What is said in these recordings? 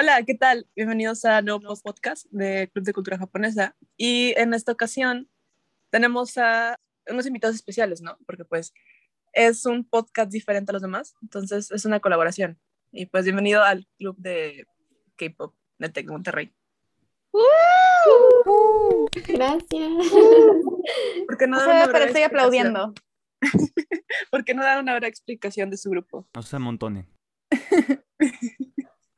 Hola, ¿qué tal? Bienvenidos a nuevo podcast de Club de Cultura Japonesa. Y en esta ocasión tenemos a unos invitados especiales, ¿no? Porque pues es un podcast diferente a los demás, entonces es una colaboración. Y pues bienvenido al Club de K-Pop de Tec Monterrey. Uh, gracias. ¿Por qué no No pero estoy aplaudiendo. ¿Por qué no dar una breve explicación de su grupo? No se amontonen.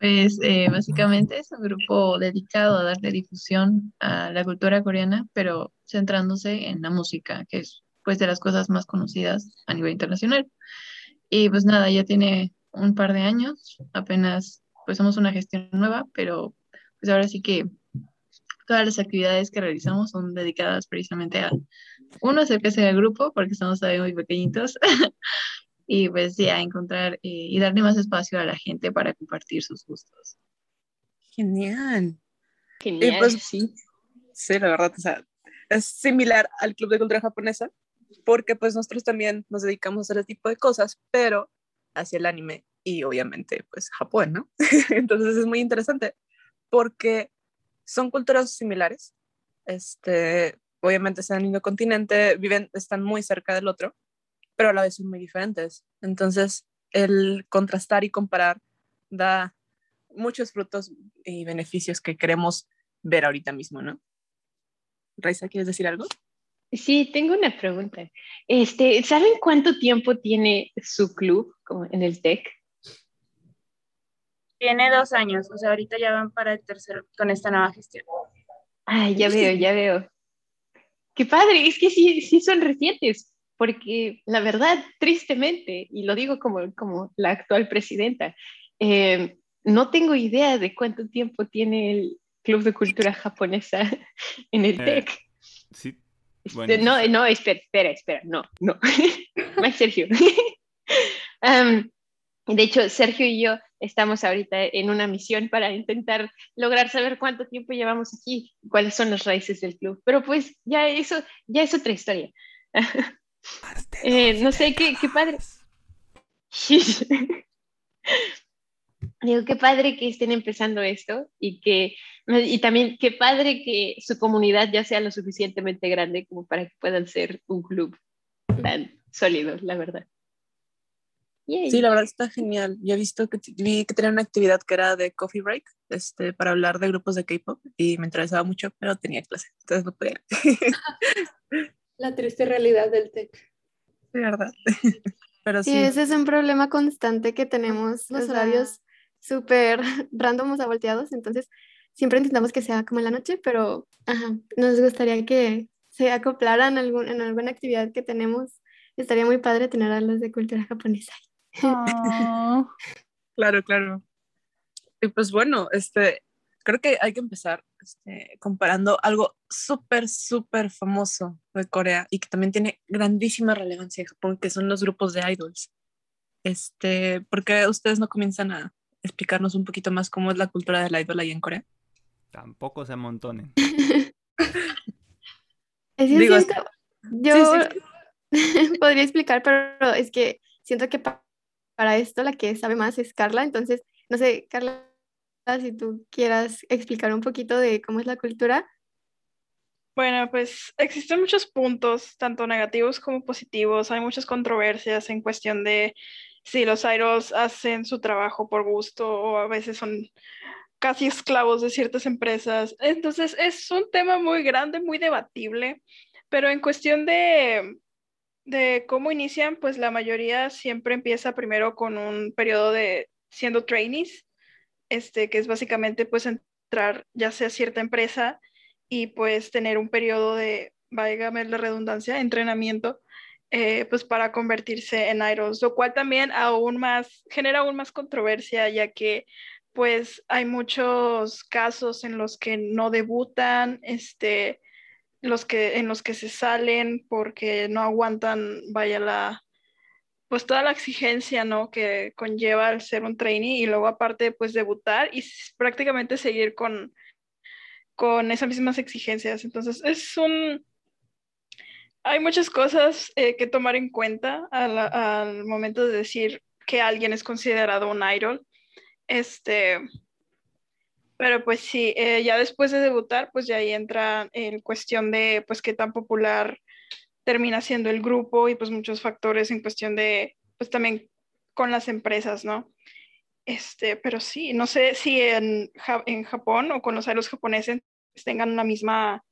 Pues eh, básicamente es un grupo dedicado a darle difusión a la cultura coreana, pero centrándose en la música, que es pues de las cosas más conocidas a nivel internacional. Y pues nada, ya tiene un par de años, apenas pues somos una gestión nueva, pero pues ahora sí que todas las actividades que realizamos son dedicadas precisamente a, uno, hacer crecer el grupo, porque estamos todavía muy pequeñitos, y pues sí, a encontrar eh, y darle más espacio a la gente para compartir sus gustos. Genial. Genial. Y pues, sí. Sí, la verdad, o sea, es similar al Club de Cultura Japonesa, porque pues nosotros también nos dedicamos a hacer ese tipo de cosas, pero hacia el anime y obviamente pues Japón, ¿no? Entonces es muy interesante porque son culturas similares, este, obviamente están en el mismo continente, viven, están muy cerca del otro, pero a la vez son muy diferentes. Entonces el contrastar y comparar da muchos frutos y beneficios que queremos ver ahorita mismo, ¿no? Raiza, ¿quieres decir algo? Sí, tengo una pregunta. Este, ¿saben cuánto tiempo tiene su club como en el TEC? Tiene dos años, o sea, ahorita ya van para el tercero con esta nueva gestión. Ay, ya veo, ya veo. Qué padre, es que sí, sí son recientes, porque la verdad, tristemente, y lo digo como, como la actual presidenta, eh, no tengo idea de cuánto tiempo tiene el Club de Cultura Japonesa en el Eh, TEC. Sí. Este, Bueno, no, no, espera, espera, espera, no, no. Más Sergio. Am, de hecho, Sergio y yo estamos ahorita en una misión para intentar lograr saber cuánto tiempo llevamos aquí, cuáles son las raíces del club. Pero pues ya eso, ya es otra historia. Eh, no sé, qué, qué padre. Digo, qué padre que estén empezando esto y que y también qué padre que su comunidad ya sea lo suficientemente grande como para que puedan ser un club tan sólido, la verdad. Yay. Sí, la verdad está genial. Yo he visto que vi que tenía una actividad que era de coffee break, este, para hablar de grupos de K-pop y me interesaba mucho, pero tenía clase, entonces no podía. La triste realidad del TEC. De verdad. Pero Sí, sí, ese es un problema constante que tenemos, los O sea- horarios súper random, o sea, volteados, entonces siempre intentamos que sea como en la noche, pero ajá, nos gustaría que se acoplaran algún, en alguna actividad que tenemos. Estaría muy padre tener a los de cultura japonesa. Oh, claro, claro. Y pues bueno, este, creo que hay que empezar este, comparando algo súper, súper famoso de Corea y que también tiene grandísima relevancia en Japón, que son los grupos de idols. Este, ¿por qué ustedes no comienzan a explicarnos un poquito más cómo es la cultura del idol ahí en Corea? Tampoco se amontonen. Es Digo, siento- yo sí, podría explicar, pero es que siento que pa- para esto la que sabe más es Carla, entonces, no sé, Carla, si tú quieras explicar un poquito de cómo es la cultura. Bueno, pues existen muchos puntos, tanto negativos como positivos. Hay muchas controversias en cuestión de si los idols hacen su trabajo por gusto o a veces son casi esclavos de ciertas empresas. Entonces es un tema muy grande, muy debatible, pero en cuestión de, de cómo inician, pues la mayoría siempre empieza primero con un periodo de siendo trainees, este, que es básicamente pues entrar ya sea cierta empresa y pues tener un periodo de, válgame la redundancia, entrenamiento, eh, pues para convertirse en idols, lo cual también aún más, genera aún más controversia, ya que pues hay muchos casos en los que no debutan, este, los que, en los que se salen porque no aguantan, vaya la, pues toda la exigencia, ¿no? Que conlleva el ser un trainee y luego aparte pues debutar y prácticamente seguir con, con esas mismas exigencias. Entonces es un, hay muchas cosas eh, que tomar en cuenta al, al momento de decir que alguien es considerado un idol. Este, Pero pues sí, eh, ya después de debutar, pues ya ahí entra en cuestión de pues qué tan popular termina siendo el grupo y pues muchos factores en cuestión de pues también con las empresas, ¿no? Este, pero sí, no sé si en, en Japón o con los aeros japoneses tengan la misma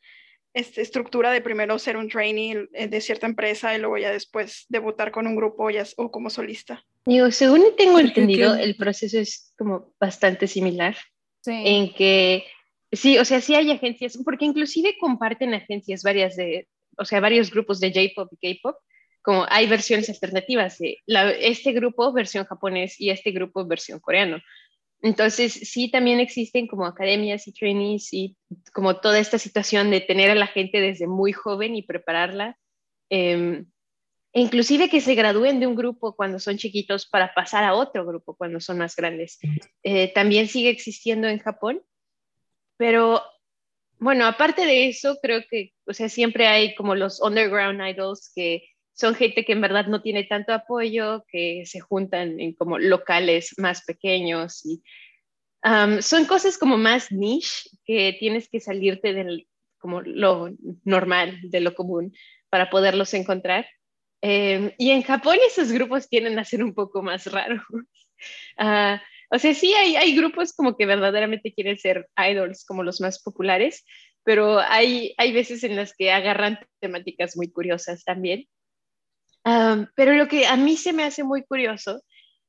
este, estructura de primero ser un trainee eh, de cierta empresa y luego ya después debutar con un grupo ya, o como solista. Digo, según tengo entendido, el proceso es como bastante similar. Sí. En que, sí, o sea, sí hay agencias, porque inclusive comparten agencias varias de, o sea, varios grupos de J-pop y K-pop, como hay versiones alternativas de la, este grupo versión japonés y este grupo versión coreano. Entonces, sí, también existen como academias y trainees y como toda esta situación de tener a la gente desde muy joven y prepararla. Eh, e inclusive que se gradúen de un grupo cuando son chiquitos para pasar a otro grupo cuando son más grandes. Eh, también sigue existiendo en Japón, pero bueno, aparte de eso, creo que, o sea, siempre hay como los underground idols que son gente que en verdad no tiene tanto apoyo, que se juntan en como locales más pequeños y son cosas como más niche que tienes que salirte del como lo normal, de lo común para poderlos encontrar. Eh, y en Japón esos grupos tienden a ser un poco más raros. Uh, o sea, sí hay, hay grupos como que verdaderamente quieren ser idols como los más populares, pero hay, hay veces en las que agarran temáticas muy curiosas también. Pero lo que a mí se me hace muy curioso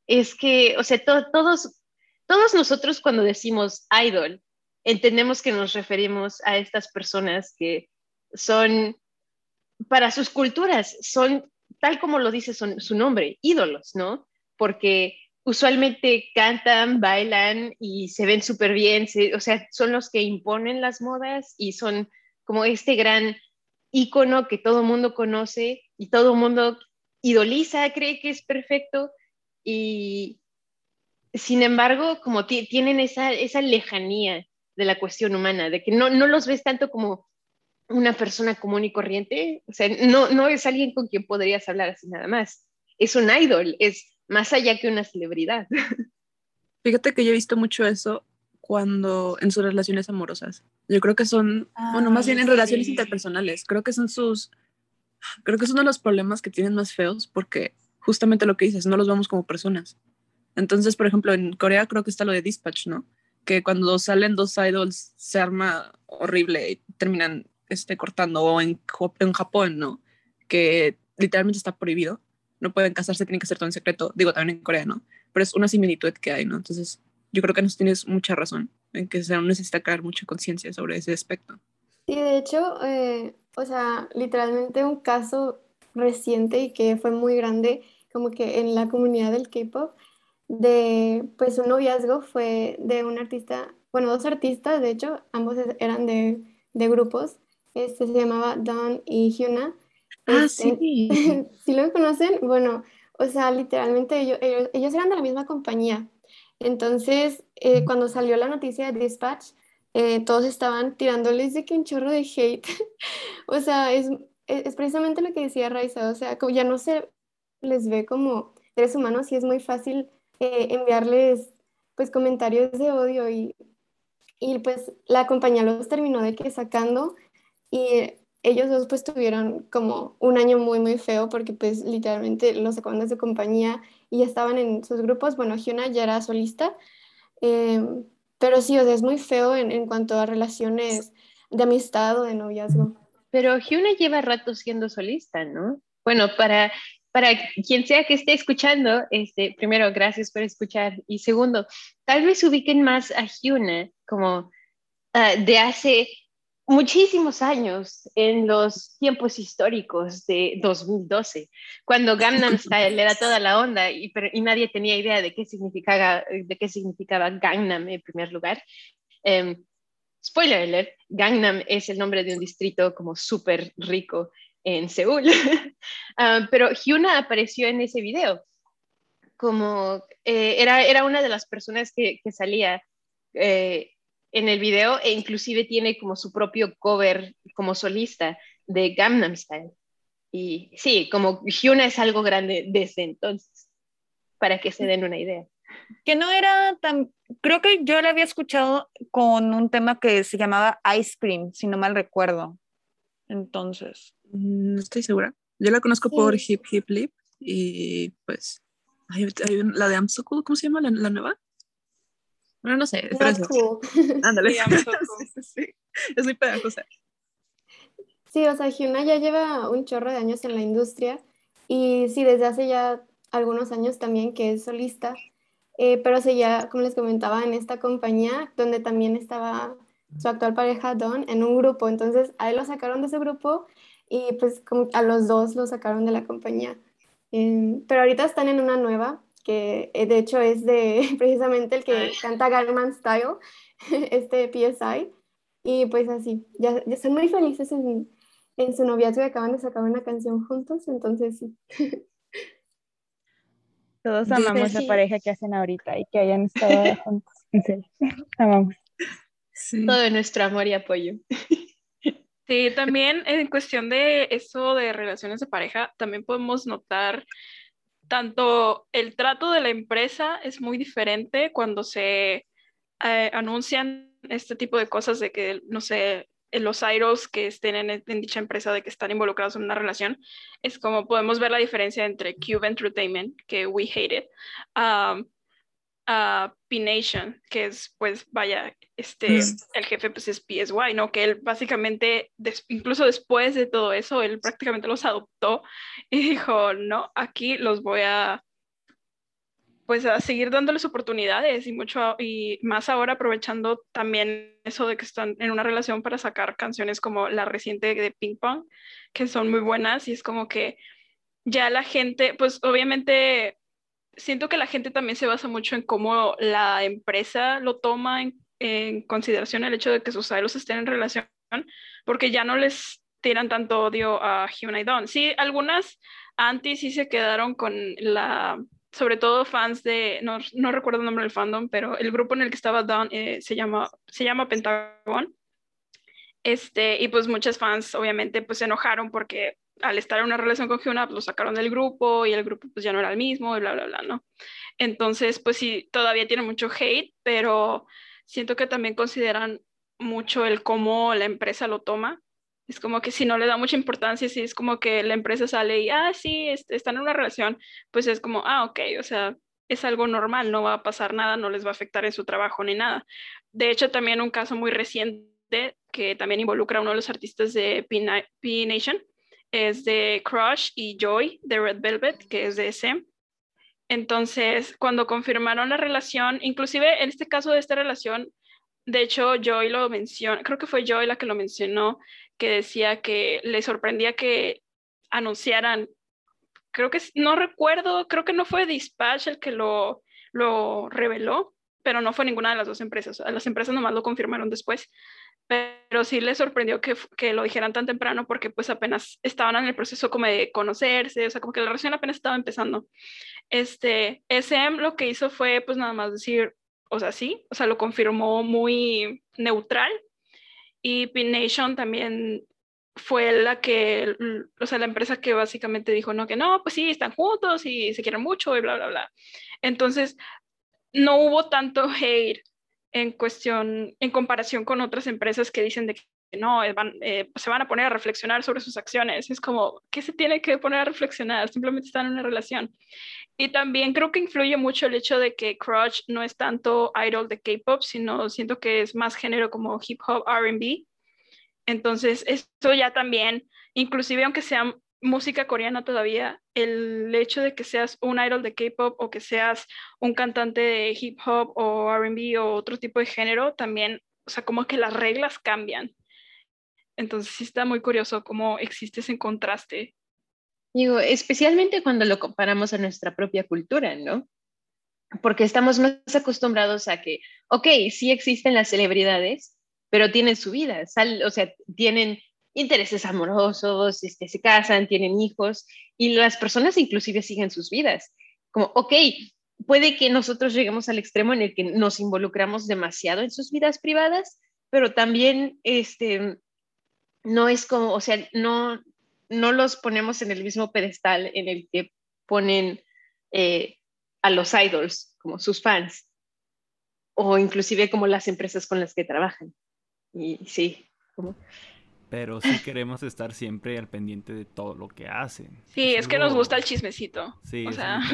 es que, o sea, to todos, todos nosotros cuando decimos idol, entendemos que nos referimos a estas personas que son, para sus culturas, son, tal como lo dice son, su nombre, ídolos, ¿no? Porque usualmente cantan, bailan y se ven súper bien, o sea, son los que imponen las modas y son como este gran ícono que todo mundo conoce y todo mundo idoliza, cree que es perfecto y sin embargo, como tienen esa, esa lejanía de la cuestión humana, de que no, no los ves tanto como una persona común y corriente, o sea, no, no es alguien con quien podrías hablar así nada más, es un idol, es más allá que una celebridad. Fíjate que yo he visto mucho eso cuando en sus relaciones amorosas. Yo creo que son, bueno, más bien en sí. relaciones interpersonales. Creo que son sus, creo que es uno de los problemas que tienen más feos porque justamente lo que dices, no los vemos como personas. Entonces, por ejemplo, en Corea creo que está lo de Dispatch, ¿no? Que cuando salen dos idols se arma horrible y terminan este, cortando, o en, en Japón, ¿no? Que literalmente está prohibido. No pueden casarse, tienen que hacer todo en secreto. Digo, también en Corea, ¿no? Pero es una similitud que hay, ¿no? Entonces, yo creo que nos tienes mucha razón en que se necesita crear mucha conciencia sobre ese aspecto. Sí, de hecho, eh, o sea, literalmente un caso reciente y que fue muy grande, como que en la comunidad del K-pop, de pues un noviazgo fue de un artista, bueno, dos artistas, de hecho, ambos eran de, de grupos, este se llamaba Dawn y Hyuna. Ah, Este, sí. si lo conocen, bueno, o sea, literalmente ellos, ellos, ellos eran de la misma compañía. Entonces, eh, cuando salió la noticia de Dispatch, eh, todos estaban tirándoles de que un chorro de hate. O sea, es, es es precisamente lo que decía Raiza, o sea, como ya no se les ve como seres humanos y es muy fácil eh, enviarles pues comentarios de odio y, y pues la compañía los terminó de que sacando y ellos dos pues tuvieron como un año muy muy feo porque pues literalmente los sacaron de compañía y estaban en sus grupos, bueno, Hyuna ya era solista, eh, pero sí, o sea, es muy feo en, en cuanto a relaciones de amistad o de noviazgo. Pero Hyuna lleva rato siendo solista, ¿no? Bueno, para, para quien sea que esté escuchando, este, primero, gracias por escuchar. Y segundo, tal vez ubiquen más a Hyuna como ah, de hace muchísimos años, en los tiempos históricos de 2012, cuando Gangnam Style era toda la onda y, nadie tenía idea de qué significaba, de qué significaba Gangnam en primer lugar. Em, spoiler alert, Gangnam es el nombre de un distrito como súper rico en Seúl. Ah, pero Hyuna apareció en ese video como eh, era, era una de las personas que, que salía eh, en el video e inclusive tiene como su propio cover como solista de Gangnam Style. Y sí, como Hyuna es algo grande desde entonces, para que se den una idea. Que no era tan, creo que yo la había escuchado con un tema que se llamaba Ice Cream, si no mal recuerdo. Entonces. Mm, No estoy segura. Yo la conozco por Hip Hip Lip y pues hay, hay un- la de I'm So Cool, ¿cómo se llama la, la nueva? Bueno, no sé. pero cool. Ándale. Sí, I'm So Cool. Sí, sí, sí. Es muy pegajosa. Sí, o sea, Hyuna ya lleva un chorro de años en la industria y sí, desde hace ya algunos años también que es solista, eh, pero seguía, como les comentaba, en esta compañía donde también estaba su actual pareja Don en un grupo, entonces a él lo sacaron de ese grupo y pues como a los dos lo sacaron de la compañía. Em, pero ahorita están en una nueva, que eh, de hecho es de precisamente el que canta Gangnam Style, este PSI, y pues así, ya, ya están muy felices en, en su noviazgo y acaban de sacar una canción juntos, entonces sí. Todos amamos Sí. la pareja que hacen ahorita y que hayan estado juntos. En serio. Amamos. Sí. Todo nuestro amor y apoyo. Sí, también en cuestión de eso de relaciones de pareja, también podemos notar tanto el trato de la empresa es muy diferente cuando se eh, anuncian este tipo de cosas de que, no sé, los idols que estén en, en dicha empresa de que están involucrados en una relación, es como podemos ver la diferencia entre Cube Entertainment, que we hate it, um, a P-Nation, que es, pues, vaya, este, Mm. el jefe pues es PSY, ¿no? Que él básicamente, des- incluso después de todo eso, él prácticamente los adoptó y dijo, no, aquí los voy a, pues, a seguir dándoles oportunidades y mucho, y más ahora aprovechando también eso de que están en una relación para sacar canciones como la reciente de Ping Pong, que son muy buenas y es como que ya la gente, pues obviamente siento que la gente también se basa mucho en cómo la empresa lo toma en, en consideración el hecho de que sus idols estén en relación, porque ya no les tiran tanto odio a Hyuna y Dawn. Sí, algunas anti sí se quedaron con la, sobre todo fans de, no, no recuerdo el nombre del fandom, pero el grupo en el que estaba Dawn eh, se, llama, se llama Pentagon. Este, y pues muchas fans obviamente pues se enojaron porque al estar en una relación con Hyuna pues, lo sacaron del grupo y el grupo pues ya no era el mismo y bla, bla, bla, ¿no? Entonces pues sí, todavía tiene mucho hate, pero siento que también consideran mucho el cómo la empresa lo toma. Es como que si no le da mucha importancia, si es como que la empresa sale y, ah, sí, este, están en una relación, pues es como, ah, ok, o sea, es algo normal, no va a pasar nada, no les va a afectar en su trabajo ni nada. De hecho, también un caso muy reciente que también involucra a uno de los artistas de P, P Nation es de Crush y Joy de Red Velvet, que es de SM. Entonces, cuando confirmaron la relación, inclusive en este caso de esta relación, de hecho, Joy lo mencionó, creo que fue Joy la que lo mencionó, que decía que le sorprendía que anunciaran, creo que no recuerdo, creo que no fue Dispatch el que lo, lo reveló, pero no fue ninguna de las dos empresas. Las empresas nomás lo confirmaron después, pero sí le sorprendió que, que, lo dijeran tan temprano porque pues apenas estaban en el proceso como de conocerse, o sea, como que la relación apenas estaba empezando. Este, SM lo que hizo fue pues nada más decir, o sea, sí, o sea, lo confirmó muy neutral y Pin Nation también fue la que, o sea, la empresa que básicamente dijo, no, que no, pues sí, están juntos y se quieren mucho y bla, bla, bla. Entonces, no hubo tanto hate en cuestión, en comparación con otras empresas que dicen de que no, van, eh, se van a poner a reflexionar sobre sus acciones. Es como, ¿qué se tiene que poner a reflexionar? Simplemente están en una relación. Y también creo que influye mucho el hecho de que Crush no es tanto idol de K-pop, sino siento que es más género como hip hop, RB. Entonces, esto ya también, inclusive aunque sea música coreana todavía, el hecho de que seas un idol de K-pop o que seas un cantante de hip hop o RB o otro tipo de género, también, o sea, como que las reglas cambian. Entonces sí está muy curioso cómo existe ese contraste. Digo, especialmente cuando lo comparamos a nuestra propia cultura, ¿no? Porque estamos más acostumbrados a que, ok, sí existen las celebridades, pero tienen su vida, sal, o sea, tienen intereses amorosos, este, se casan, tienen hijos y las personas inclusive siguen sus vidas. Como, ok, puede que nosotros lleguemos al extremo en el que nos involucramos demasiado en sus vidas privadas, pero también este, no es como, o sea, no, no los ponemos en el mismo pedestal en el que ponen eh, a los idols como sus fans. o inclusive como las empresas con las que trabajan. Y sí, como... Pero sí queremos estar siempre al pendiente de todo lo que hacen. Sí, es que nos gusta el chismecito. Sí, o sea.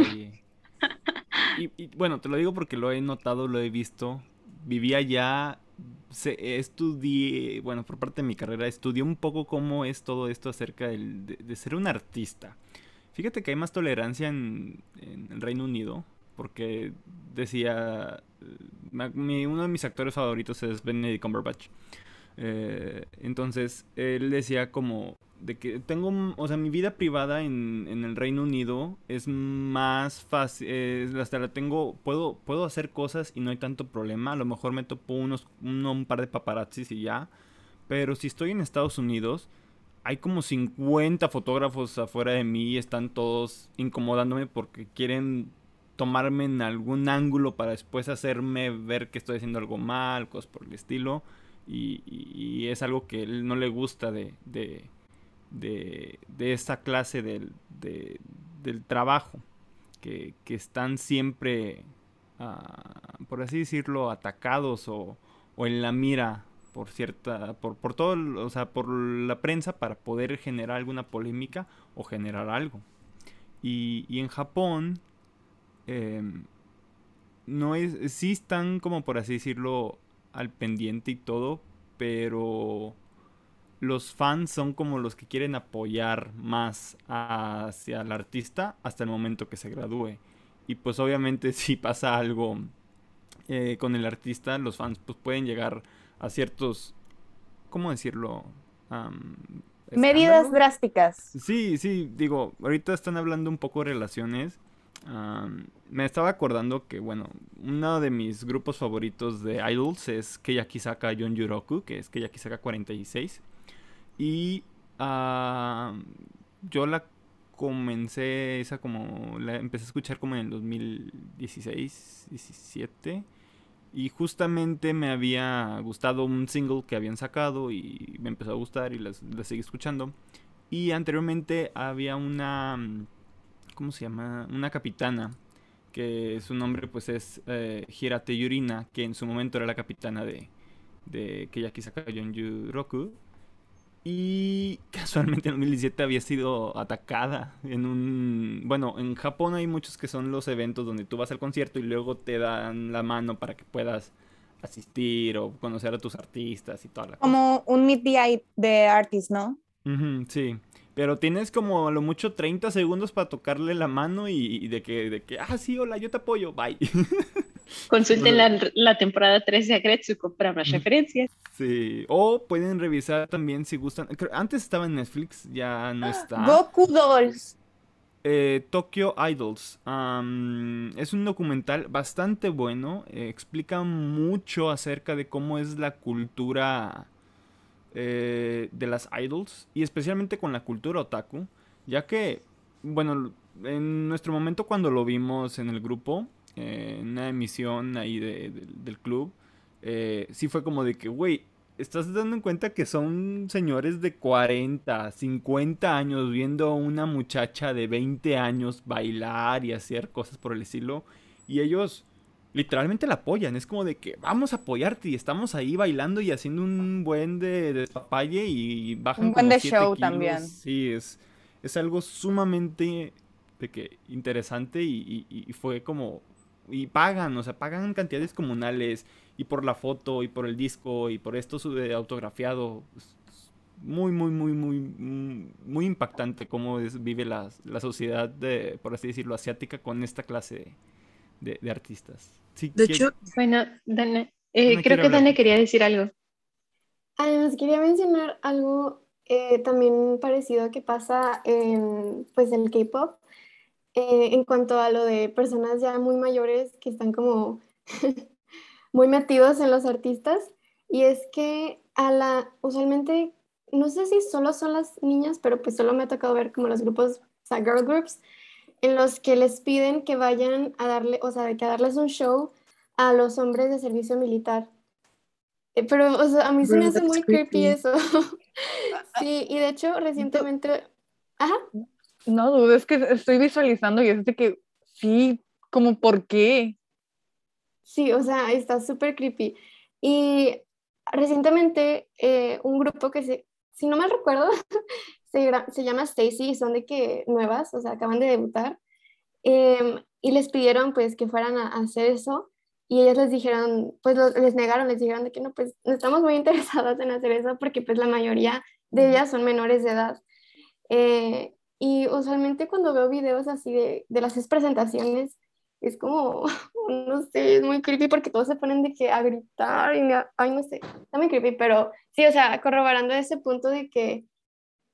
Y, y, bueno, te lo digo porque lo he notado, lo he visto. Vivía ya, se, estudié, bueno, por parte de mi carrera, estudié un poco cómo es todo esto acerca del- de, de ser un artista. Fíjate que hay más tolerancia en, en el Reino Unido, porque decía, eh, mi- uno de mis actores favoritos es Benedict Cumberbatch. Eh, entonces, él decía como de que tengo, o sea, mi vida privada en, en el Reino Unido es más fácil, eh, hasta la tengo, puedo, puedo hacer cosas y no hay tanto problema, a lo mejor me topo unos, uno, un par de paparazzis y ya, pero si estoy en Estados Unidos, hay como 50 fotógrafos afuera de mí y están todos incomodándome porque quieren tomarme en algún ángulo para después hacerme ver que estoy haciendo algo mal, cosas por el estilo. Y, es algo que él no le gusta de, de, de, esta clase del, de- del trabajo. Que, que están siempre, ah, por así decirlo, atacados o, o en la mira por cierta, por, por todo, o sea, por la prensa para poder generar alguna polémica o generar algo. Y, y en Japón, em, no es, sí están como por así decirlo al pendiente y todo, pero los fans son como los que quieren apoyar más hacia el artista hasta el momento que se gradúe. Y pues obviamente si pasa algo eh, con el artista, los fans pues pueden llegar a ciertos, ¿cómo decirlo? Medidas drásticas. Sí, sí, digo, ahorita están hablando un poco de relaciones. Me estaba acordando que, bueno, uno de mis grupos favoritos de idols es Keyakisaka Yon Yuroku, que es Keyakisaka 46. Y ah, yo la comencé, esa como, la empecé a escuchar como en el 2016, 17. Y justamente me había gustado un single que habían sacado y me empezó a gustar y las seguí escuchando. Y anteriormente había una, ¿cómo se llama? Una capitana, que su nombre pues es eh, Hirate Yurina, que en su momento era la capitana de, de Keyakisaka Yonjuroku. Y casualmente en 2017 había sido atacada en un... Bueno, en Japón hay muchos que son los eventos donde tú vas al concierto y luego te dan la mano para que puedas asistir o conocer a tus artistas y toda la cosa. Como un meet the de artist, ¿no? Sí, pero tienes como a lo mucho 30 segundos para tocarle la mano y, y de que, de que, ah, sí, hola, yo te apoyo, bye. Consulten la, la temporada 3 de Agretsuko para más referencias. Sí, o pueden revisar también si gustan. Antes estaba en Netflix, ya no está. Goku Dolls. Eh, Tokyo Idols. es un documental bastante bueno. eh, explica mucho acerca de cómo es la cultura eh, de las idols. Y especialmente con la cultura otaku. Ya que, bueno, en nuestro momento cuando lo vimos en el grupo, eh, en una emisión ahí de- de- del club, eh, sí fue como de que, güey, estás dando en cuenta que son señores de 40, 50 años viendo a una muchacha de 20 años bailar y hacer cosas por el estilo. Y ellos literalmente la apoyan. Es como de que vamos a apoyarte y estamos ahí bailando y haciendo un buen de, de papaye y bajan Un buen como de 7 show kilos. también. Sí, es, es algo sumamente de que, interesante y, y- y fue como... Y pagan, o sea, pagan cantidades comunales y por la foto y por el disco y por esto su- de autografiado. Muy, muy, muy, muy, muy, muy impactante cómo es- vive la, la sociedad, de, por así decirlo, asiática con esta clase de, de- de artistas. Sí, De ¿quieres- hecho, Bueno, Dana, eh, creo que hablar. Dana quería decir algo. Además, quería mencionar algo eh, también parecido que pasa en pues, el K-pop, eh, en cuanto a lo de personas ya muy mayores que están como muy metidos en los artistas. Y es que a la, usualmente, no sé si solo son las niñas, pero pues solo me ha tocado ver como los grupos, o sea, girl groups, en los que les piden que vayan a darle, o sea, de que a darles un show a los hombres de servicio militar. Eh, Pero, o sea, a mí se me Bro, hace muy creepy creepy. eso. Sí, y de hecho, recientemente, ajá, No, dudes es que estoy visualizando y es de que sí, como por qué. Sí, o sea, está súper creepy. Y recientemente eh, un grupo que se, si no me recuerdo, se, se llama Stacy, son de que nuevas, o sea, acaban de debutar, em, y les pidieron pues que fueran a, hacer eso, y ellas les dijeron, pues les negaron, les dijeron de que no, pues no estamos muy interesadas en hacer eso porque pues la mayoría de ellas son menores de edad. Eh, y usualmente cuando veo videos así de, de las presentaciones, es como, no sé, es muy creepy porque todos se ponen de que a gritar y ay, no sé, está muy creepy, pero sí, o sea, corroborando ese punto de que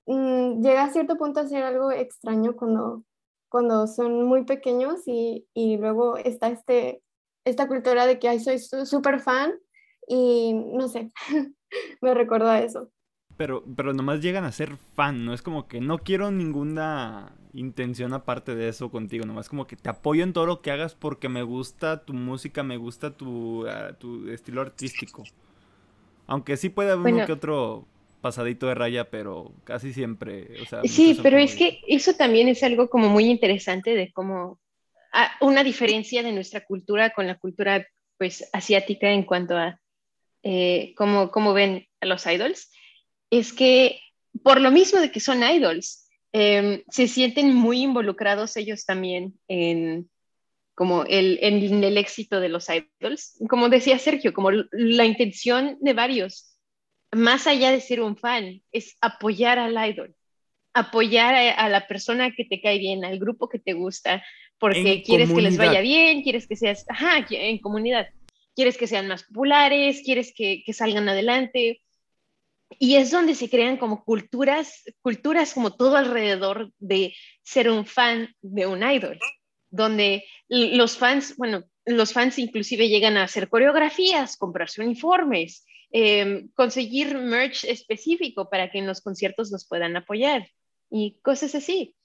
mm, llega a cierto punto a ser algo extraño cuando, cuando son muy pequeños y, y luego está este, esta cultura de que, ay, soy súper fan y no sé, me recuerdo a eso. Pero, pero nomás llegan a ser fan, no es como que no quiero ninguna intención aparte de eso contigo, nomás como que te apoyo en todo lo que hagas porque me gusta tu música, me gusta tu, ah, tu estilo artístico. Aunque sí puede haber uno que otro pasadito de raya, pero casi siempre, o sea, Sí, pero es que eso también es algo como muy interesante de cómo ah, una diferencia de nuestra cultura con la cultura pues asiática en cuanto a eh, cómo, cómo ven a los idols, es que por lo mismo de que son idols, Em, se sienten muy involucrados ellos también en como el, en el éxito de los idols. Como decía Sergio, como la intención de varios, más allá de ser un fan, es apoyar al idol, apoyar a, la persona que te cae bien, al grupo que te gusta, porque quieres que les vaya bien, quieres que seas, ajá, en comunidad, quieres que sean más populares, quieres que, que salgan adelante. Y es donde se crean como culturas, culturas como todo alrededor de ser un fan de un idol, donde los fans, bueno, los fans inclusive llegan a hacer coreografías, comprarse uniformes, em, conseguir merch específico para que en los conciertos los puedan apoyar y cosas así.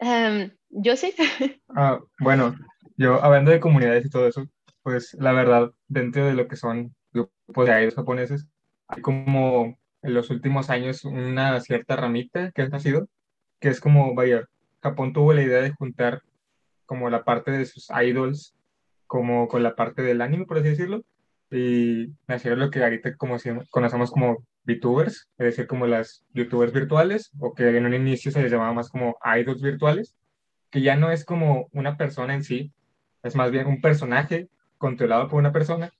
Um, sé. Ah, bueno, yo hablando de comunidades y todo eso, pues la verdad, dentro de lo que son grupos de idols japoneses, hay como en los últimos años una cierta ramita que ha nacido, que es como, vaya, Japón tuvo la idea de juntar como la parte de sus idols como con la parte del anime, por así decirlo, y nacieron lo que ahorita como conocemos como VTubers, es decir, como las YouTubers virtuales, o que en un inicio se les llamaba más como idols virtuales, que ya no es como una persona en sí, es más bien un personaje controlado por una persona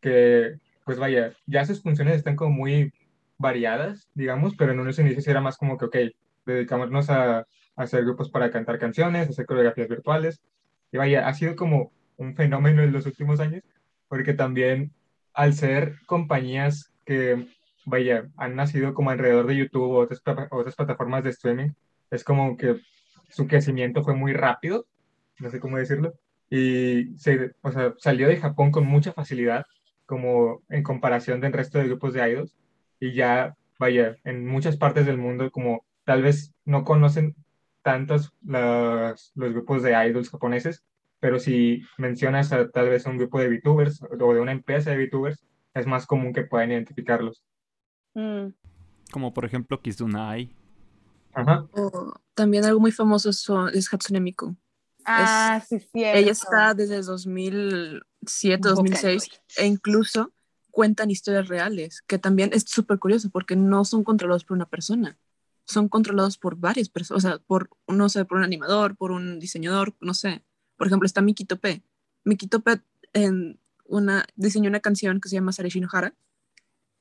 que, pues vaya, ya sus funciones están como muy variadas, digamos, pero en unos inicios era más como que, ok, dedicámonos a, hacer grupos para cantar canciones, hacer coreografías virtuales. Y vaya, ha sido como un fenómeno en los últimos años, porque también al ser compañías que, vaya, han nacido como alrededor de YouTube o otras, otras plataformas de streaming, es como que su crecimiento fue muy rápido, no sé cómo decirlo, y se, o sea, salió de Japón con mucha facilidad, como en comparación del resto de grupos de idols, y ya, vaya, en muchas partes del mundo como tal vez no conocen tantos los grupos de idols japoneses, pero si mencionas a tal vez un grupo de VTubers o de una empresa de VTubers, es más común que puedan identificarlos. Mm. Como por ejemplo Kizunai. Ajá. también algo muy famoso es Hatsune Miku. Ah, sí, sí. Ella está desde 2007, 2006 e incluso cuentan historias reales, que también es súper curioso porque no son controlados por una persona, son controlados por varias personas, o sea, por, no sé, por un animador, por un diseñador, no sé. Por ejemplo, está Miki Tope. Miki Tope en una, diseñó una canción que se llama Sare Shinohara,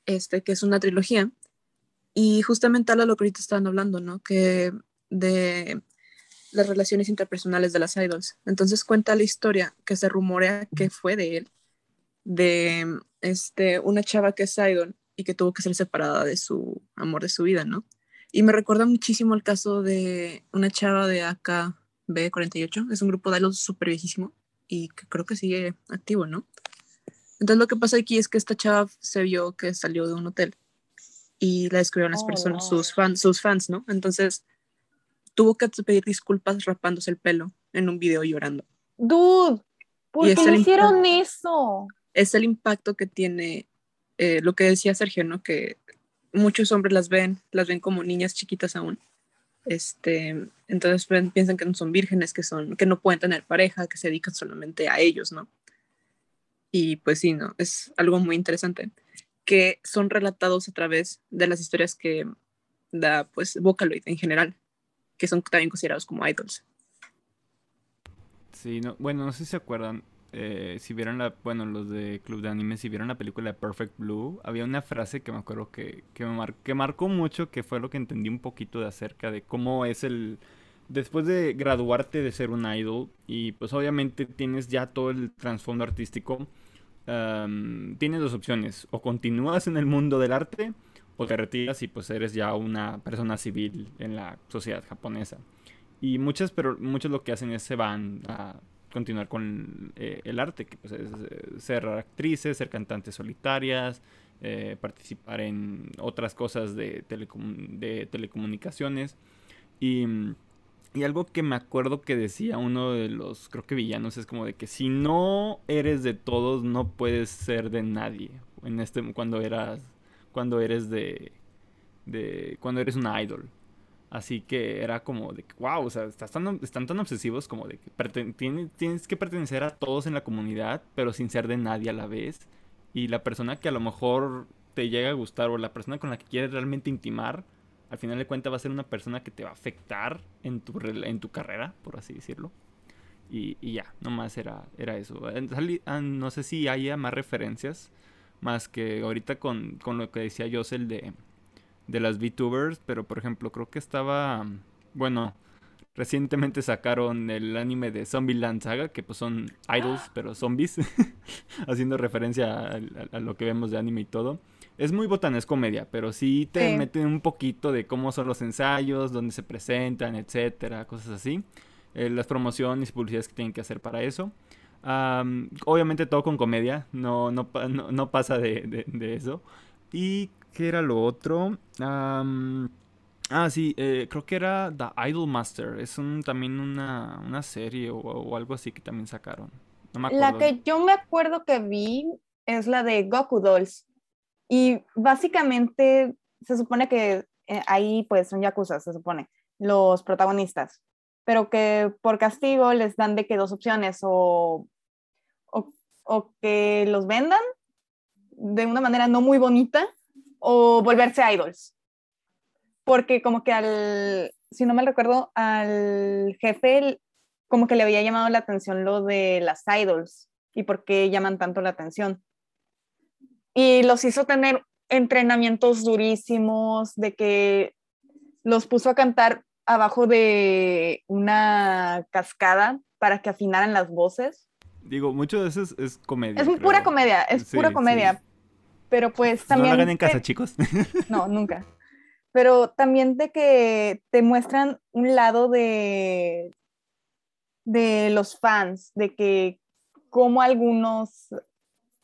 este, que es una trilogía, y justamente habla lo que ahorita estaban hablando, ¿no? Que de las relaciones interpersonales de las idols. Entonces cuenta la historia que se rumorea que fue de él, de este, una chava que es idol y que tuvo que ser separada de su amor de su vida, ¿no? Y me recuerda muchísimo el caso de una chava de AKB48, es un grupo de idols súper viejísimo y que creo que sigue activo, ¿no? Entonces lo que pasa aquí es que esta chava se vio que salió de un hotel y la descubrieron las oh, personas, sus, fans, sus fans, ¿no? Entonces tuvo que pedir disculpas rapándose el pelo en un video llorando. Dude, ¿por qué hicieron eso? es el impacto que tiene eh, lo que decía Sergio, ¿no? Que muchos hombres las ven, las ven como niñas chiquitas aún. Este, entonces piensan que no son vírgenes, que son, que no pueden tener pareja, que se dedican solamente a ellos, ¿no? Y pues sí, ¿no? Es algo muy interesante, que son relatados a través de las historias que da pues Vocaloid en general, que son también considerados como idols. Sí, no, bueno, no sé si se acuerdan, eh, si vieron la, bueno, los de Club de Anime, si vieron la película Perfect Blue, había una frase que me acuerdo que, que me que marcó mucho, que fue lo que entendí un poquito de acerca de cómo es el, después de graduarte de ser un idol, y pues obviamente tienes ya todo el trasfondo artístico, tienes dos opciones, o continúas en el mundo del arte, o te retiras y pues eres ya una persona civil en la sociedad japonesa. Y muchas, pero muchos lo que hacen es se van a continuar con eh, el arte, que pues es eh, ser actrices, ser cantantes solitarias, eh, participar en otras cosas de, de telecomunicaciones. Y, y, algo que me acuerdo que decía uno de los, creo que villanos, es como de que si no eres de todos, no puedes ser de nadie. En este, cuando eras, cuando eres de, de, cuando eres una idol. Así que era como de que, wow, o sea, están, tan obsesivos como de que tienes, que pertenecer a todos en la comunidad, pero sin ser de nadie a la vez. Y la persona que a lo mejor te llega a gustar o la persona con la que quieres realmente intimar, al final de cuentas va a ser una persona que te va a afectar en tu, en tu carrera, por así decirlo. Y, y ya, nomás era, era eso. Ah, no sé si haya más referencias, más que ahorita con, con lo que decía Josel de de las VTubers, pero por ejemplo, creo que estaba, bueno, recientemente sacaron el anime de Zombieland Saga, que pues son idols, pero zombies, haciendo referencia a, lo que vemos de anime y todo. Es muy botanes comedia, pero sí te meten un poquito de cómo son los ensayos, dónde se presentan, etcétera, cosas así. Eh, las promociones y publicidades que tienen que hacer para eso. obviamente todo con comedia, no, no, no, pasa de, de, de, eso. Y ¿Qué era lo otro? ah, sí, eh, creo que era The Idol Master. Es un, también una, una serie o, algo así que también sacaron. La que yo me acuerdo que vi es la de Goku Dolls. Y básicamente se supone que eh, ahí pues son yakuza, se supone, los protagonistas. Pero que por castigo les dan de que dos opciones o, o, o que los vendan de una manera no muy bonita o volverse idols. Porque como que al, si no me recuerdo, al jefe como que le había llamado la atención lo de las idols y por qué llaman tanto la atención. Y los hizo tener entrenamientos durísimos, de que los puso a cantar abajo de una cascada para que afinaran las voces. Digo, mucho de eso es, comedia. Es pura comedia, es pura comedia pero pues también... No lo hagan en casa, chicos. No, nunca. Pero también de que te muestran un lado de, de los fans, de que como algunos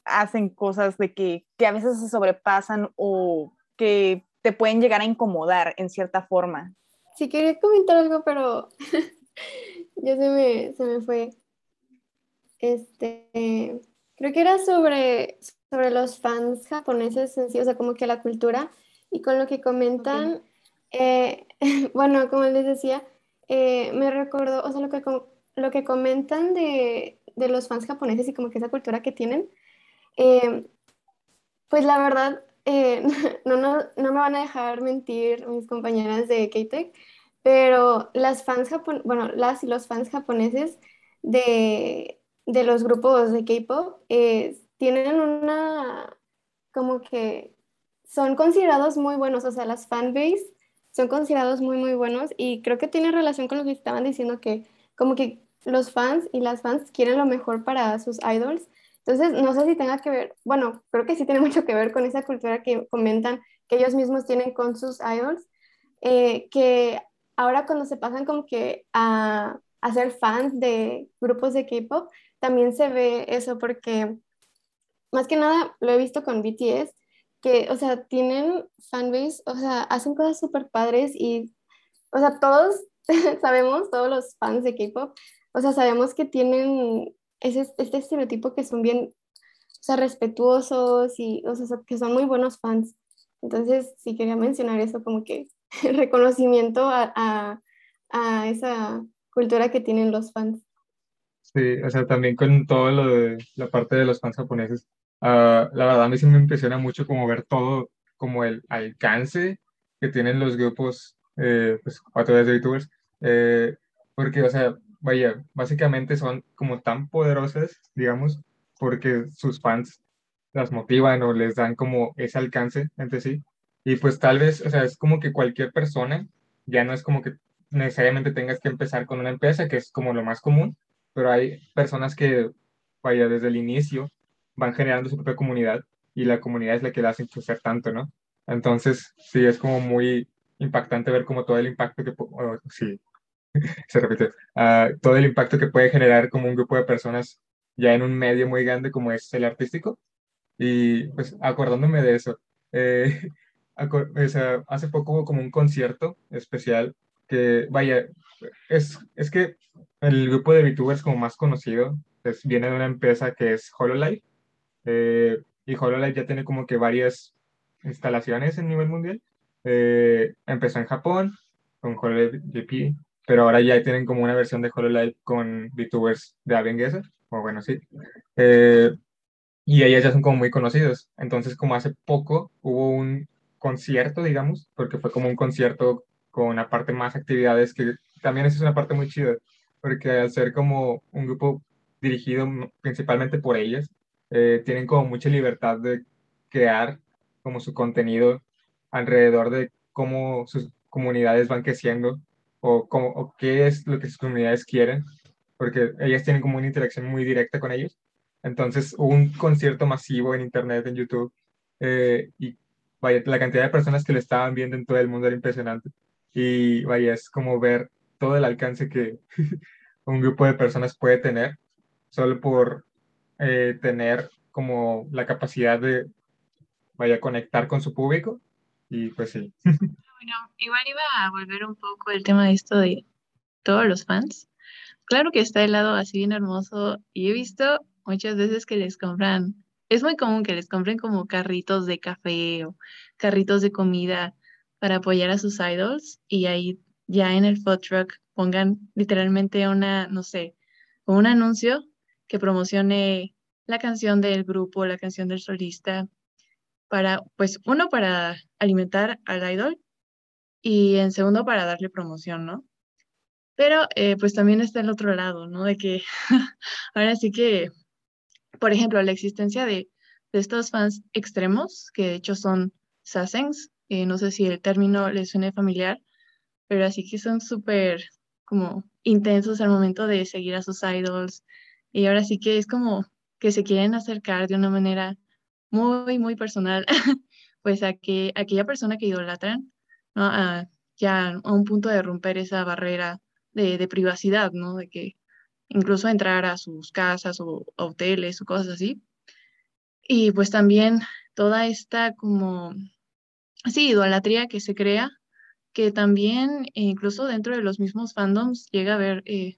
hacen cosas de que, que a veces se sobrepasan o que te pueden llegar a incomodar en cierta forma. Sí, quería comentar algo, pero ya se me, se me fue. Este, creo que era sobre, sobre los fans japoneses en sí, o sea, como que la cultura y con lo que comentan, eh, bueno, como les decía, eh, me recordó, o sea, lo que, lo que comentan de, de, los fans japoneses y como que esa cultura que tienen, eh, pues la verdad, no, no, no, me van a dejar mentir mis compañeras de K-Tech, pero las fans, japon bueno, las y los fans japoneses de, de los grupos de K-Pop, tienen una, como que son considerados muy buenos, o sea, las fanbase son considerados muy, muy buenos y creo que tiene relación con lo que estaban diciendo que como que los fans y las fans quieren lo mejor para sus idols. Entonces, no sé si tenga que ver, bueno, creo que sí tiene mucho que ver con esa cultura que comentan que ellos mismos tienen con sus idols, eh, que ahora cuando se pasan como que a, a ser fans de grupos de K-Pop, también se ve eso porque más que nada lo he visto con BTS, que, o sea, tienen fanbase, o sea, hacen cosas súper padres y, o sea, todos sabemos, todos los fans de K-pop, o sea, sabemos que tienen ese, este estereotipo que son bien, o sea, respetuosos y, o sea, que son muy buenos fans. Entonces, sí quería mencionar eso como que reconocimiento a, a, a esa cultura que tienen los fans. Sí, o sea, también con todo lo de la parte de los fans japoneses, ah, la verdad a mí sí me impresiona mucho como ver todo, como el alcance que tienen los grupos, eh, pues, a través de youtubers, eh, porque, o sea, vaya, básicamente son como tan poderosas, digamos, porque sus fans las motivan o les dan como ese alcance entre sí. Y pues tal vez, o sea, es como que cualquier persona, ya no es como que necesariamente tengas que empezar con una empresa, que es como lo más común, pero hay personas que, vaya, desde el inicio van generando su propia comunidad y la comunidad es la que la hace crecer tanto, ¿no? Entonces, sí, es como muy impactante ver como todo el impacto que, sí, se repite, ah, todo el impacto que puede generar como un grupo de personas ya en un medio muy grande como es el artístico. Y pues acordándome de eso, eh, hace poco hubo como un concierto especial que, vaya, es, es que el grupo de VTubers como más conocido pues, viene de una empresa que es HoloLive. Eh, y HoloLive ya tiene como que varias instalaciones en nivel mundial. Eh, empezó en Japón con HoloLive GP, pero ahora ya tienen como una versión de HoloLive con VTubers de Avenguesa, o bueno, sí. Eh, y ellas ya son como muy conocidos. Entonces, como hace poco hubo un concierto, digamos, porque fue como un concierto con aparte más actividades, que también es una parte muy chida, porque al ser como un grupo dirigido principalmente por ellas, eh, tienen como mucha libertad de crear como su contenido alrededor de cómo sus comunidades van creciendo o, cómo, o qué es lo que sus comunidades quieren, porque ellas tienen como una interacción muy directa con ellos. Entonces, un concierto masivo en Internet, en YouTube, eh, y vaya, la cantidad de personas que lo estaban viendo en todo el mundo era impresionante. Y vaya, es como ver todo el alcance que un grupo de personas puede tener solo por eh, tener como la capacidad de, vaya, conectar con su público. Y pues sí. Bueno, igual iba a volver un poco el tema de esto de todos los fans. Claro que está el lado así bien hermoso y he visto muchas veces que les compran, es muy común que les compren como carritos de café o carritos de comida para apoyar a sus idols y ahí ya en el food truck pongan literalmente una, no sé, un anuncio que promocione la canción del grupo, la canción del solista, para, pues, uno, para alimentar al idol y en segundo, para darle promoción, ¿no? Pero, eh, pues, también está el otro lado, ¿no? De que ahora sí que, por ejemplo, la existencia de, de estos fans extremos, que de hecho son sassens, eh, no sé si el término les suene familiar, pero así que son súper como intensos al momento de seguir a sus idols. Y ahora sí que es como que se quieren acercar de una manera muy, muy personal, pues a que aquella persona que idolatran, ¿no? A, ya a un punto de romper esa barrera de, de, privacidad, ¿no? De que incluso entrar a sus casas o hoteles o cosas así. Y pues también toda esta como sí, idolatría que se crea, que también eh, incluso dentro de los mismos fandoms llega a haber, eh,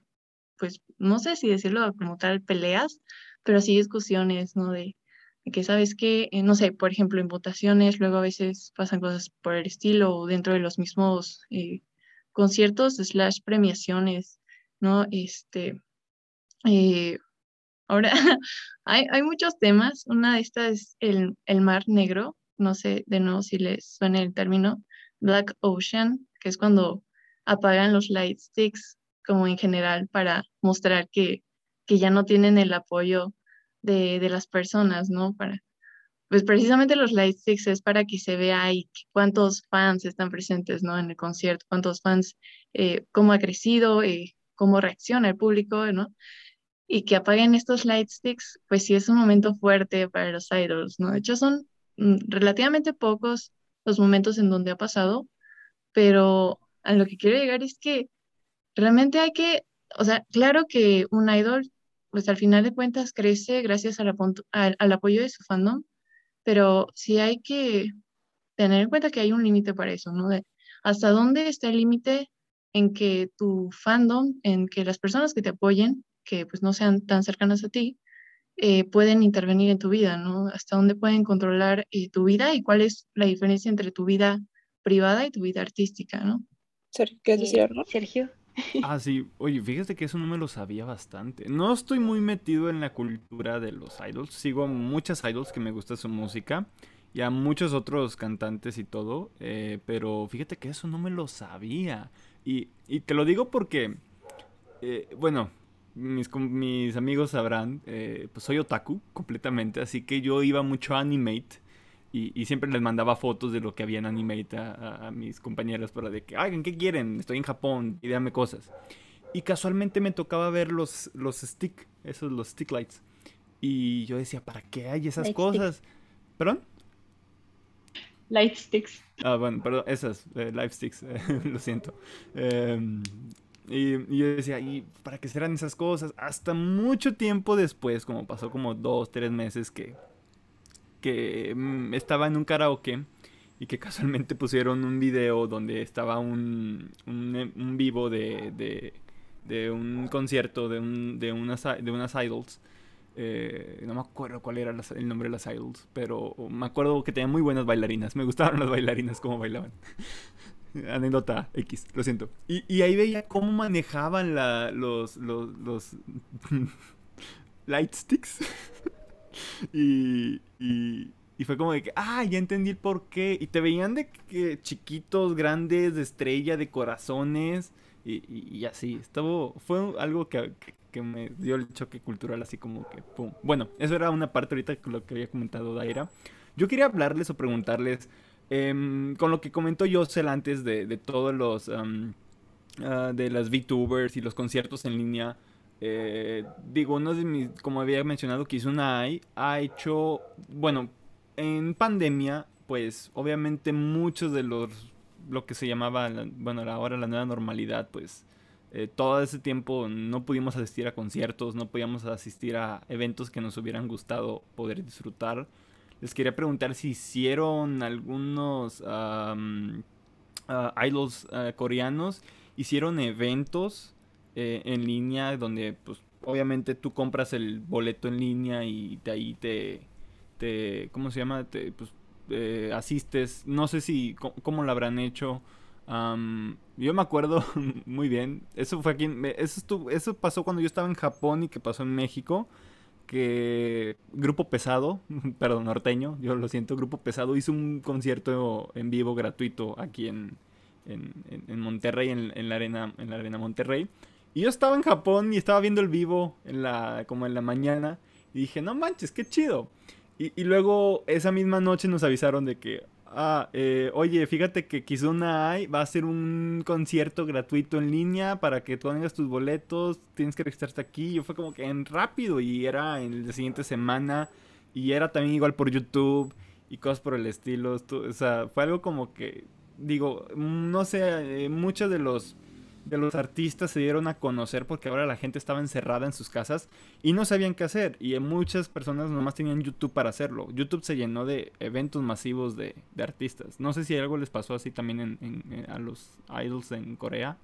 pues no sé si decirlo como tal, peleas, pero sí discusiones, ¿no? De, que sabes que, eh, no sé, por ejemplo, en votaciones, luego a veces pasan cosas por el estilo o dentro de los mismos conciertos slash premiaciones, ¿no? Este, ahora hay, hay muchos temas, una de estas es el, el mar negro, no sé de nuevo si les suena el término, Black Ocean, que es cuando apagan los light sticks como en general para mostrar que, que ya no tienen el apoyo de, de, las personas, ¿no? Para, pues precisamente los light sticks es para que se vea ahí cuántos fans están presentes, ¿no? En el concierto, cuántos fans, eh, cómo ha crecido, eh, cómo reacciona el público, ¿no? Y que apaguen estos light sticks, pues sí es un momento fuerte para los idols, ¿no? De hecho, son Mm, relativamente pocos los momentos en donde ha pasado, pero a lo que quiero llegar es que realmente hay que, o sea, claro que un idol, pues al final de cuentas crece gracias al, apoyo de su fandom, pero sí hay que tener en cuenta que hay un límite para eso, ¿no? De hasta dónde está el límite en que tu fandom, en que las personas que te apoyen, que pues no sean tan cercanas a ti, eh, pueden intervenir en tu vida, ¿no? Hasta dónde pueden controlar eh, tu vida y cuál es la diferencia entre tu vida privada y tu vida artística, ¿no? Sergio, ¿quieres decir algo? Sergio. Ah, sí. Oye, fíjate que eso no me lo sabía bastante. No estoy muy metido en la cultura de los idols. Sigo muchas idols que me gusta su música y a muchos otros cantantes y todo. eh, pero fíjate que eso no me lo sabía. Y, y te lo digo porque, eh, bueno, mis, mis amigos sabrán, eh, pues soy otaku completamente. Así que yo iba mucho a Animate. Y, y siempre les mandaba fotos de lo que había en Animate a, a- a mis compañeras para de que, oigan, ¿qué quieren? Estoy en Japón, díganme cosas. Y casualmente me tocaba ver los, los stick, esos, los stick lights. Y yo decía, ¿para qué hay esas Light cosas? ¿Perdón? Light sticks. Ah, bueno, perdón, esas, eh, live sticks, lo siento. Em, y, yo decía, ¿y para qué serán esas cosas? Hasta mucho tiempo después, como pasó como dos, tres meses que, que mm, estaba en un karaoke y que casualmente pusieron un video donde estaba un, un, un vivo de, de, un concierto de, un, de, unas, de unas idols. Eh, no me acuerdo cuál era el nombre de las idols, pero me acuerdo que tenían muy buenas bailarinas. Me gustaban las bailarinas, cómo bailaban. Anécdota X, lo siento. Y, ahí veía cómo manejaban los, los, los light sticks. y, y, y fue como de que, ah, ya entendí el por qué. Y te veían de que chiquitos, grandes, de estrella, de corazones. Y, y- así, estaba, fue algo que, que- que me dio el choque cultural, así como que, pum. Bueno, eso era una parte ahorita con lo que había comentado Daira. Yo quería hablarles o preguntarles, em, con lo que comentó Yosel antes de, todos los, ah, de las VTubers y los conciertos en línea. eh, digo, uno de mis, como había mencionado, Kizunai ha hecho, bueno, en pandemia, pues obviamente muchos de los, lo que se llamaba, la- bueno, ahora la nueva normalidad, pues eh, todo ese tiempo no pudimos asistir a conciertos, no podíamos asistir a eventos que nos hubieran gustado poder disfrutar. Les quería preguntar si hicieron algunos am, ah, idols ah, coreanos, hicieron eventos eh, en línea donde pues obviamente tú compras el boleto en línea y de ahí te, te ¿cómo se llama? Te, pues, eh, asistes. No sé si cómo lo habrán hecho. Am, yo me acuerdo muy bien. Eso fue aquí. Eso, estuvo- eso pasó cuando yo estaba en Japón y que pasó en México. Que Grupo Pesado, perdón, norteño, yo lo siento, Grupo Pesado hizo un concierto en vivo gratuito aquí en, en, Monterrey, en, la arena, en la arena Monterrey. Y yo estaba en Japón y estaba viendo el vivo en la, como en la mañana. Y dije, no manches, qué chido. Y luego esa misma noche nos avisaron de que, ah, eh, oye, fíjate que Kizuna Ai va a hacer un concierto gratuito en línea para que tú tengas tus boletos, tienes que registrarte aquí. Yo fue como que en rápido y era en la siguiente semana y era también igual por YouTube y cosas por el estilo. o sea, fue algo como que, digo, no sé, eh, muchos de los de los artistas se dieron a conocer porque ahora la gente estaba encerrada en sus casas y no sabían qué hacer. Y muchas personas nomás tenían YouTube para hacerlo. YouTube se llenó de eventos masivos de, de artistas. No sé si algo les pasó así también en, en- en- a los idols en Corea.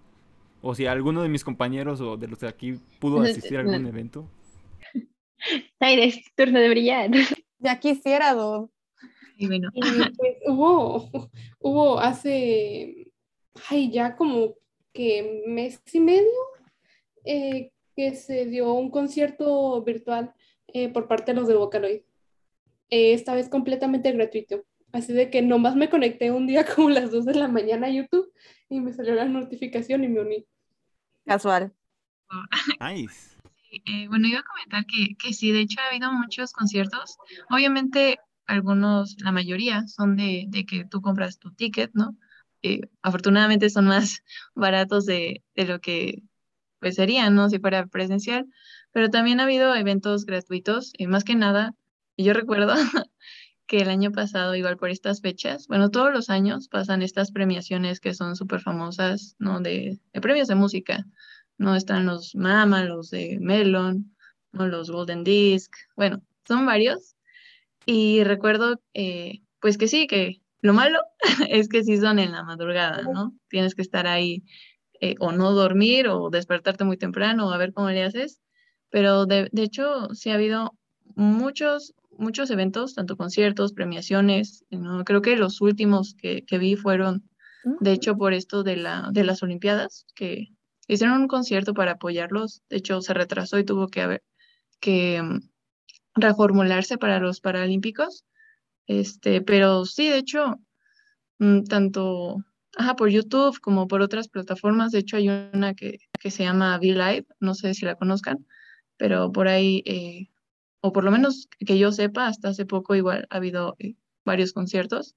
O si alguno de mis compañeros o de los de aquí pudo asistir a algún evento. Zaira, es tu turno de brillar. Ya quisiera, Dud. Y bueno, Y pues hubo, hubo hace, ay, ya como que mes y medio eh, que se dio un concierto virtual eh, por parte de los de Vocaloid. Eh, esta vez completamente gratuito. Así de que nomás me conecté un día como las 2 de la mañana a YouTube y me salió la notificación y me uní. Casual. Nice. eh, bueno, iba a comentar que, que sí, de hecho ha habido muchos conciertos. Obviamente, algunos, la mayoría, son de, de que tú compras tu ticket, ¿no? Eh, afortunadamente son más baratos de, de lo que pues serían, ¿no? Si fuera presencial. Pero también ha habido eventos gratuitos, y más que nada, yo recuerdo que el año pasado, igual por estas fechas, bueno, todos los años pasan estas premiaciones que son súper famosas, ¿no? De, de premios de música, ¿no? Están los Mama, los de Melon, ¿no? Los Golden Disc, bueno, son varios. Y recuerdo, eh, pues que sí, que lo malo es que sí son en la madrugada, ¿no? Tienes que estar ahí eh, o no dormir o despertarte muy temprano o a ver cómo le haces. Pero de, de hecho, sí ha habido muchos, muchos eventos, tanto conciertos, premiaciones, ¿no? Creo que los últimos que, que vi fueron, de hecho, por esto de, la, de las Olimpiadas, que, hicieron un concierto para apoyarlos. De hecho, se retrasó y tuvo que haber que mm, reformularse para los Paralímpicos. Este, pero sí, de hecho, mm, tanto ajá, por YouTube como por otras plataformas. De hecho, hay una que, que se llama V-Live, no sé si la conozcan, pero por ahí, eh, o por lo menos que yo sepa, hasta hace poco igual ha habido eh, varios conciertos.